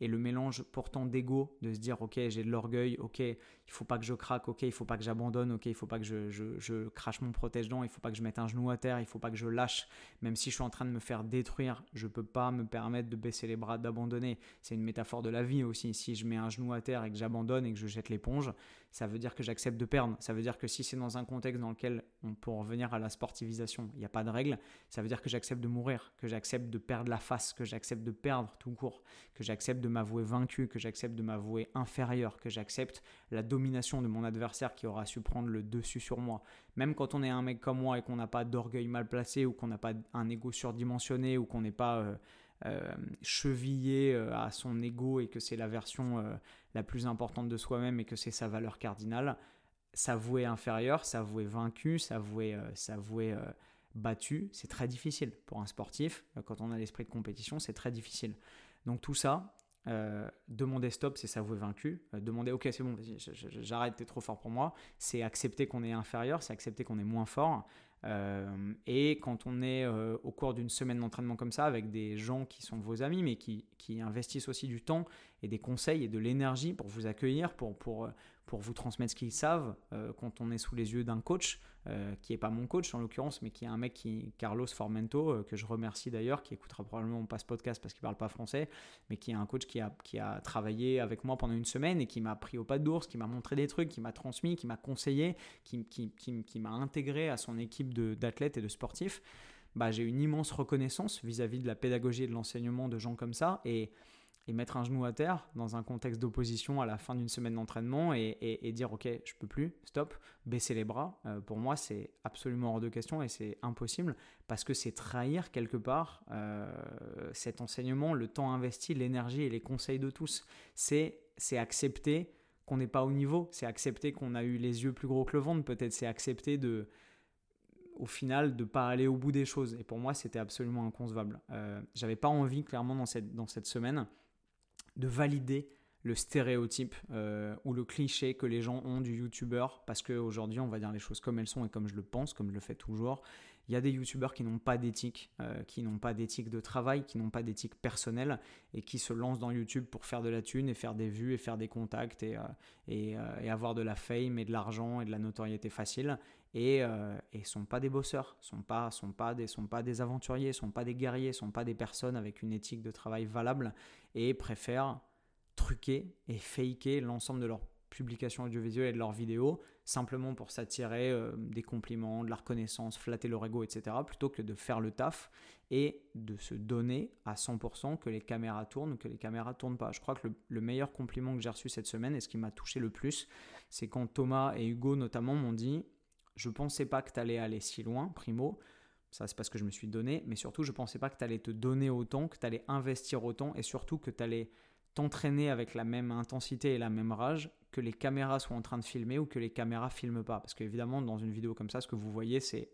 et le mélange pourtant d'ego, de se dire ok j'ai de l'orgueil, ok il faut pas que je craque, ok il faut pas que j'abandonne, ok il faut pas que je, je, crache mon protège-dents, il faut pas que je mette un genou à terre, il faut pas que je lâche, même si je suis en train de me faire détruire, je peux pas me permettre de baisser les bras, d'abandonner. C'est une métaphore de la vie aussi. Si je mets un genou à terre et que j'abandonne et que je jette l'éponge, ça veut dire que j'accepte de perdre. Ça veut dire que si c'est dans un contexte dans lequel on peut revenir à la sportivisation, il n'y a pas de règle, ça veut dire que j'accepte de mourir, que j'accepte de perdre la face, que j'accepte de perdre tout court, que j'accepte de m'avouer vaincu, que j'accepte de m'avouer inférieur, que j'accepte la de mon adversaire qui aura su prendre le dessus sur moi. Même quand on est un mec comme moi et qu'on n'a pas d'orgueil mal placé ou qu'on n'a pas un ego surdimensionné ou qu'on n'est pas euh, euh, chevillé euh, à son ego et que c'est la version la plus importante de soi-même et que c'est sa valeur cardinale, s'avouer inférieur, s'avouer vaincu, s'avouer, s'avouer battu, c'est très difficile pour un sportif. Quand on a l'esprit de compétition, c'est très difficile. Donc tout ça, euh, demander stop, c'est s'avouer vaincu. Euh, demander ok, c'est bon, j'arrête, t'es trop fort pour moi. C'est accepter qu'on est inférieur, c'est accepter qu'on est moins fort. Euh, et quand on est au cours d'une semaine d'entraînement comme ça, avec des gens qui sont vos amis, mais qui, qui investissent aussi du temps et des conseils et de l'énergie pour vous accueillir, pour, pour, pour vous transmettre ce qu'ils savent, quand on est sous les yeux d'un coach, euh, qui n'est pas mon coach en l'occurrence, mais qui est un mec qui, Carlos Formento, euh, que je remercie d'ailleurs, qui écoutera probablement pas ce podcast parce qu'il parle pas français, mais qui est un coach qui a, qui a travaillé avec moi pendant une semaine et qui m'a pris au pas d'ours, qui m'a montré des trucs, qui m'a transmis, qui m'a conseillé, qui, qui, qui, m'a intégré à son équipe d'athlètes et de sportifs. Bah, j'ai une immense reconnaissance vis-à-vis -vis de la pédagogie et de l'enseignement de gens comme ça. Et et mettre un genou à terre dans un contexte d'opposition à la fin d'une semaine d'entraînement et, dire ok je peux plus stop baisser les bras. Euh, pour moi c'est absolument hors de question et c'est impossible parce que c'est trahir quelque part euh, cet enseignement le temps investi l'énergie et les conseils de tous. C'est accepter qu'on n'est pas au niveau c'est accepter qu'on a eu les yeux plus gros que le ventre peut-être c'est accepter de au final de pas aller au bout des choses. Et pour moi c'était absolument inconcevable. Euh, j'avais pas envie clairement dans cette, dans cette semaine de valider le stéréotype euh, ou le cliché que les gens ont du youtubeur parce qu'aujourd'hui on va dire les choses comme elles sont et comme je le pense, comme je le fais toujours. Il y a des youtubeurs qui n'ont pas d'éthique, euh, qui n'ont pas d'éthique de travail, qui n'ont pas d'éthique personnelle et qui se lancent dans YouTube pour faire de la thune et faire des vues et faire des contacts et, euh, et, avoir de la fame et de l'argent et de la notoriété facile et, et sont pas des bosseurs, sont pas sont pas des sont pas des aventuriers, sont pas des guerriers, sont pas des personnes avec une éthique de travail valable et préfèrent truquer et faker l'ensemble de leurs publications audiovisuelles et de leurs vidéos simplement pour s'attirer euh, des compliments, de la reconnaissance, flatter leur ego, etc. plutôt que de faire le taf et de se donner à 100% que les caméras tournent ou que les caméras tournent pas. Je crois que le, meilleur compliment que j'ai reçu cette semaine et ce qui m'a touché le plus, c'est quand Thomas et Hugo notamment m'ont dit je pensais pas que tu allais aller si loin, primo. Ça, c'est parce que je me suis donné, mais surtout, je pensais pas que tu allais te donner autant, que tu allais investir autant et surtout que tu allais t'entraîner avec la même intensité et la même rage que les caméras soient en train de filmer ou que les caméras filment pas. Parce qu'évidemment, dans une vidéo comme ça, ce que vous voyez, c'est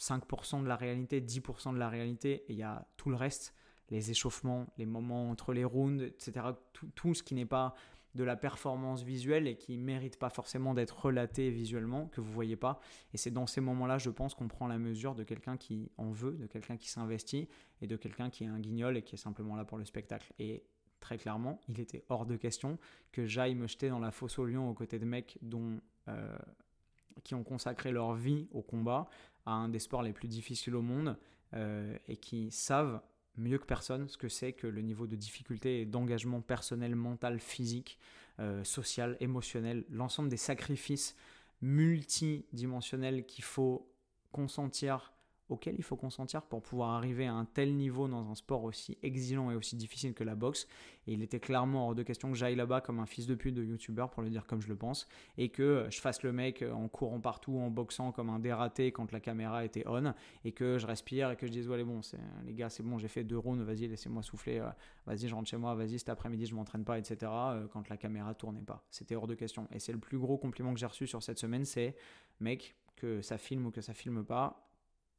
5% de la réalité, 10% de la réalité, et il y a tout le reste, les échauffements, les moments entre les rounds, etc. Tout, ce qui n'est pas de la performance visuelle et qui mérite pas forcément d'être relaté visuellement, que vous voyez pas. Et c'est dans ces moments-là, je pense, qu'on prend la mesure de quelqu'un qui en veut, de quelqu'un qui s'investit et de quelqu'un qui est un guignol et qui est simplement là pour le spectacle. Et très clairement, il était hors de question que j'aille me jeter dans la fosse au lion aux côtés de mecs dont, euh, qui ont consacré leur vie au combat, à un des sports les plus difficiles au monde, euh, et qui savent mieux que personne ce que c'est que le niveau de difficulté et d'engagement personnel, mental, physique, euh, social, émotionnel, l'ensemble des sacrifices multidimensionnels qu'il faut consentir auquel il faut consentir pour pouvoir arriver à un tel niveau dans un sport aussi exigeant et aussi difficile que la boxe. Et il était clairement hors de question que j'aille là-bas comme un fils de pute de youtubeur, pour le dire comme je le pense, et que je fasse le mec en courant partout, en boxant comme un dératé quand la caméra était on, et que je respire et que je dise, ouais, bon, les gars, c'est bon, j'ai fait deux rounds, vas-y, laissez-moi souffler, euh, vas-y, je rentre chez moi, vas-y, cet après-midi, je m'entraîne pas, etc., euh, quand la caméra tournait pas. C'était hors de question. Et c'est le plus gros compliment que j'ai reçu sur cette semaine, c'est, mec, que ça filme ou que ça filme pas,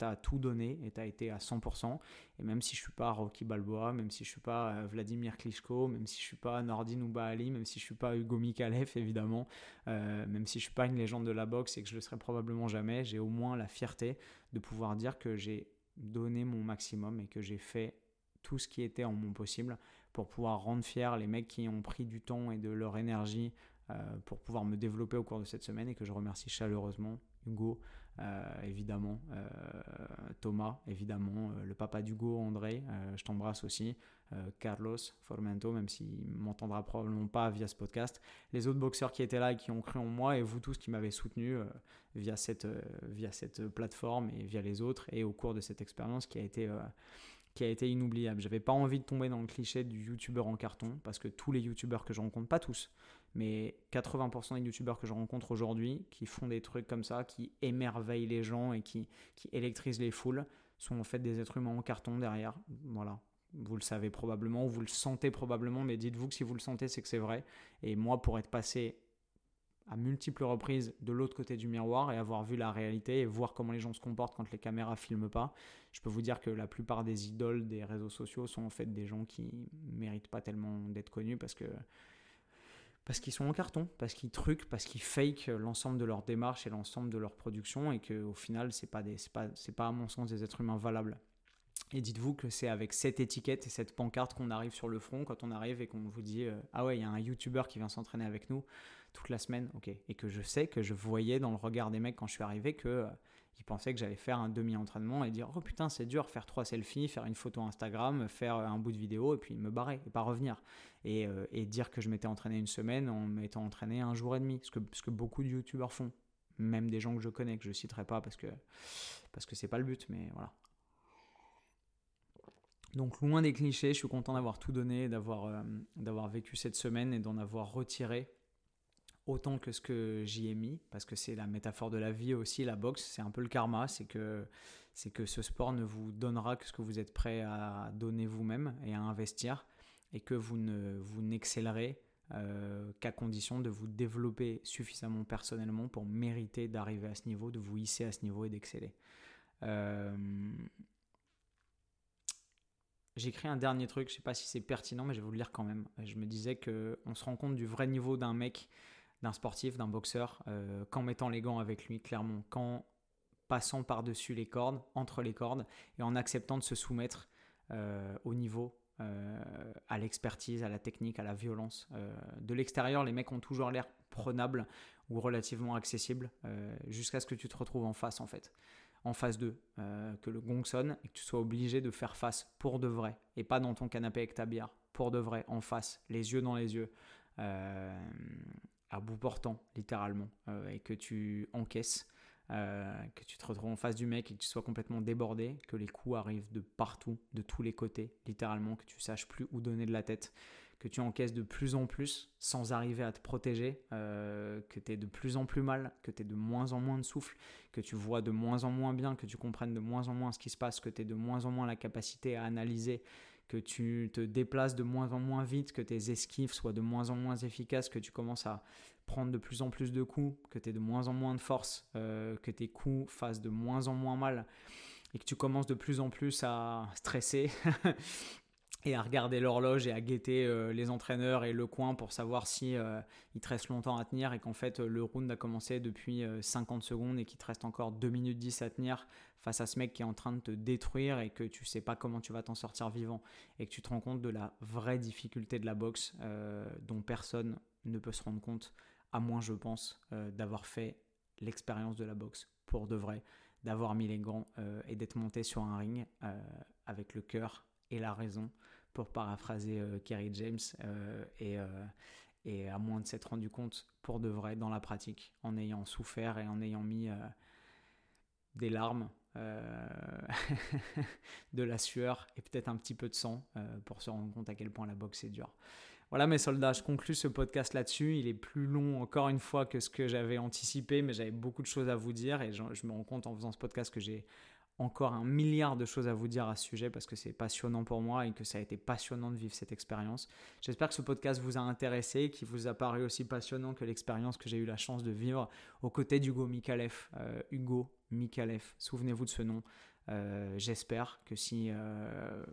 tu as tout donné et tu as été à 100%. Et même si je suis pas Rocky Balboa, même si je suis pas euh, Vladimir Klitschko, même si je suis pas Nordin ou Ali, même si je suis pas Hugo Mikalev évidemment, euh, même si je suis pas une légende de la boxe et que je le serai probablement jamais, j'ai au moins la fierté de pouvoir dire que j'ai donné mon maximum et que j'ai fait tout ce qui était en mon possible pour pouvoir rendre fiers les mecs qui ont pris du temps et de leur énergie euh, pour pouvoir me développer au cours de cette semaine et que je remercie chaleureusement Hugo, évidemment, euh, Thomas, évidemment, le papa d'Hugo, André, je t'embrasse aussi, Carlos Formento, même s'il m'entendra probablement pas via ce podcast, les autres boxeurs qui étaient là et qui ont cru en moi et vous tous qui m'avez soutenu via, cette, via cette plateforme et via les autres et au cours de cette expérience qui a été qui a été inoubliable. J'avais pas envie de tomber dans le cliché du youtubeur en carton parce que tous les youtubeurs que je rencontre, pas tous, mais 80% des youtubeurs que je rencontre aujourd'hui qui font des trucs comme ça, qui émerveillent les gens et qui, électrisent les foules, sont en fait des êtres humains en carton derrière. Voilà. Vous le savez probablement, vous le sentez probablement, mais dites-vous que si vous le sentez, c'est que c'est vrai. Et moi, pour être passé à multiples reprises de l'autre côté du miroir et avoir vu la réalité et voir comment les gens se comportent quand les caméras filment pas, je peux vous dire que la plupart des idoles des réseaux sociaux sont en fait des gens qui méritent pas tellement d'être connus parce que parce qu'ils sont en carton, parce qu'ils truquent, parce qu'ils fake l'ensemble de leur démarche et l'ensemble de leur production et qu'au final pas des c'est pas c'est pas à mon sens des êtres humains valables. Et dites-vous que c'est avec cette étiquette et cette pancarte qu'on arrive sur le front quand on arrive et qu'on vous dit euh, ah ouais il y a un YouTuber qui vient s'entraîner avec nous toute la semaine, ok. Et que je sais que je voyais dans le regard des mecs quand je suis arrivé que euh, pensaient que j'allais faire un demi-entraînement et dire oh putain c'est dur faire trois selfies, faire une photo Instagram, faire un bout de vidéo et puis me barrer et pas revenir et, euh, et dire que je m'étais entraîné une semaine en m'étant entraîné un jour et demi, ce que, ce que beaucoup de youtubeurs font, même des gens que je connais que je citerai pas parce que parce que c'est pas le but, mais voilà. Donc loin des clichés, je suis content d'avoir tout donné, d'avoir euh, d'avoir vécu cette semaine et d'en avoir retiré autant que ce que j'y ai mis, parce que c'est la métaphore de la vie aussi, la boxe, c'est un peu le karma, c'est que, c'est que ce sport ne vous donnera que ce que vous êtes prêt à donner vous-même et à investir, et que vous ne vous n'excellerez euh, qu'à condition de vous développer suffisamment personnellement pour mériter d'arriver à ce niveau, de vous hisser à ce niveau et d'exceller. Euh, j'ai écrit un dernier truc, je sais pas si c'est pertinent, mais je vais vous le lire quand même. Je me disais que on se rend compte du vrai niveau d'un mec d'un sportif, d'un boxeur, euh, qu'en mettant les gants avec lui, clairement, qu'en passant par-dessus les cordes, entre les cordes, et en acceptant de se soumettre euh, au niveau, euh, à l'expertise, à la technique, à la violence. de l'extérieur, les mecs ont toujours l'air prenables ou relativement accessibles, jusqu'à ce que tu te retrouves en face, en fait. En face d'eux, que le gong sonne et que tu sois obligé de faire face pour de vrai, et pas dans ton canapé avec ta bière, pour de vrai, en face, les yeux dans les yeux à bout portant, littéralement, euh, et que tu encaisses, euh, que tu te retrouves en face du mec et que tu sois complètement débordé, que les coups arrivent de partout, de tous les côtés, littéralement, que tu saches plus où donner de la tête, que tu encaisses de plus en plus sans arriver à te protéger, euh, que tu es de plus en plus mal, que tu es de moins en moins de souffle, que tu vois de moins en moins bien, que tu comprennes de moins en moins ce qui se passe, que tu es de moins en moins la capacité à analyser que tu te déplaces de moins en moins vite, que tes esquives soient de moins en moins efficaces, que tu commences à prendre de plus en plus de coups, que tu aies de moins en moins de force, euh, que tes coups fassent de moins en moins mal et que tu commences de plus en plus à stresser et à regarder l'horloge et à guetter euh, les entraîneurs et le coin pour savoir si euh, il te reste longtemps à tenir et qu'en fait le round a commencé depuis 50 secondes et qu'il te reste encore 2 minutes 10 à tenir face à ce mec qui est en train de te détruire et que tu sais pas comment tu vas t'en sortir vivant et que tu te rends compte de la vraie difficulté de la boxe dont personne ne peut se rendre compte à moins je pense d'avoir fait l'expérience de la boxe pour de vrai d'avoir mis les gants et d'être monté sur un ring avec le cœur et la raison, pour paraphraser euh, Kerry James, euh, euh, et à moins de s'être rendu compte pour de vrai dans la pratique, en ayant souffert et en ayant mis des larmes, de la sueur et peut-être un petit peu de sang pour se rendre compte à quel point la boxe est dure. Voilà mes soldats, je conclus ce podcast là-dessus. Il est plus long encore une fois que ce que j'avais anticipé, mais j'avais beaucoup de choses à vous dire et je, me rends compte en faisant ce podcast que j'ai encore un milliard de choses à vous dire à ce sujet parce que c'est passionnant pour moi et que ça a été passionnant de vivre cette expérience. J'espère que ce podcast vous a intéressé, qu'il vous a paru aussi passionnant que l'expérience que j'ai eu la chance de vivre aux côtés d'Hugo Mikalev. Euh, Hugo Mikalev, souvenez-vous de ce nom. Euh, j'espère que si euh,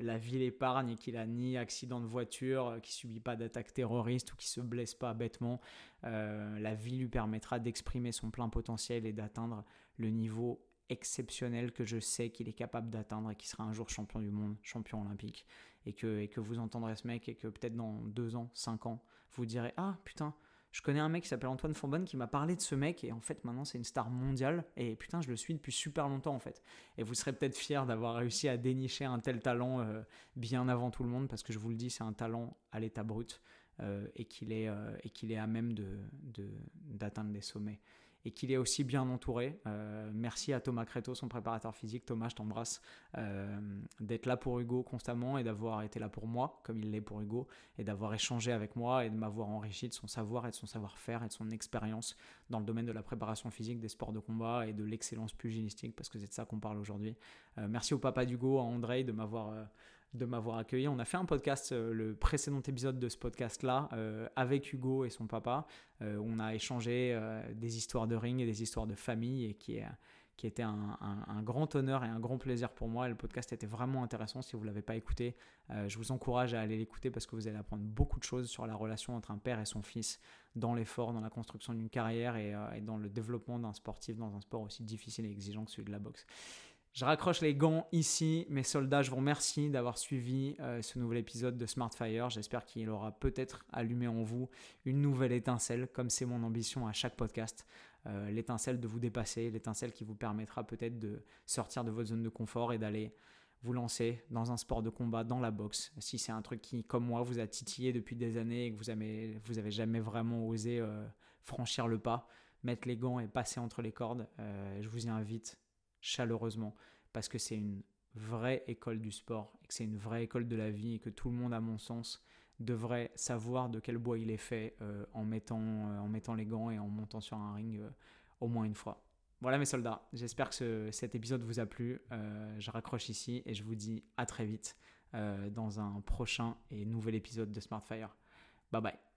la vie l'épargne et qu'il a ni accident de voiture, qu'il subit pas d'attaque terroriste ou qu'il se blesse pas bêtement, la vie lui permettra d'exprimer son plein potentiel et d'atteindre le niveau exceptionnel que je sais qu'il est capable d'atteindre et qui sera un jour champion du monde, champion olympique. Et que, et que vous entendrez ce mec et que peut-être dans deux ans, cinq ans, vous direz Ah putain, je connais un mec qui s'appelle Antoine Fonbonne qui m'a parlé de ce mec et en fait maintenant c'est une star mondiale et putain je le suis depuis super longtemps en fait. Et vous serez peut-être fier d'avoir réussi à dénicher un tel talent euh, bien avant tout le monde parce que je vous le dis c'est un talent à l'état brut euh, et qu'il est, euh, et est à même de, d'atteindre des sommets et qu'il est aussi bien entouré. Euh, merci à Thomas Créto, son préparateur physique. Thomas, je t'embrasse euh, d'être là pour Hugo constamment et d'avoir été là pour moi, comme il l'est pour Hugo, et d'avoir échangé avec moi et de m'avoir enrichi de son savoir et de son savoir-faire et de son expérience dans le domaine de la préparation physique, des sports de combat et de l'excellence pugilistique, parce que c'est de ça qu'on parle aujourd'hui. Euh, merci au papa d'Hugo, à André, de m'avoir de m'avoir accueilli. On a fait un podcast, euh, le précédent épisode de ce podcast-là, euh, avec Hugo et son papa. Euh, on a échangé des histoires de ring et des histoires de famille et qui, qui était un, grand honneur et un grand plaisir pour moi. le podcast était vraiment intéressant. Si vous ne l'avez pas écouté, je vous encourage à aller l'écouter parce que vous allez apprendre beaucoup de choses sur la relation entre un père et son fils dans l'effort, dans la construction d'une carrière et dans le développement d'un sportif dans un sport aussi difficile et exigeant que celui de la boxe. Je raccroche les gants ici. Mes soldats, je vous remercie d'avoir suivi euh, ce nouvel épisode de Smartfire. J'espère qu'il aura peut-être allumé en vous une nouvelle étincelle, comme c'est mon ambition à chaque podcast. Euh, l'étincelle de vous dépasser, l'étincelle qui vous permettra peut-être de sortir de votre zone de confort et d'aller vous lancer dans un sport de combat, dans la boxe. Si c'est un truc qui, comme moi, vous a titillé depuis des années et que vous avez, vous avez jamais vraiment osé euh, franchir le pas, mettre les gants et passer entre les cordes, je vous y invite chaleureusement parce que c'est une vraie école du sport et que c'est une vraie école de la vie et que tout le monde, à mon sens, devrait savoir de quel bois il est fait euh, en, mettant, euh, en mettant les gants et en montant sur un ring euh, au moins une fois. Voilà mes soldats, j'espère que cet épisode vous a plu. je raccroche ici et je vous dis à très vite dans un prochain et nouvel épisode de Smartfire. Bye bye.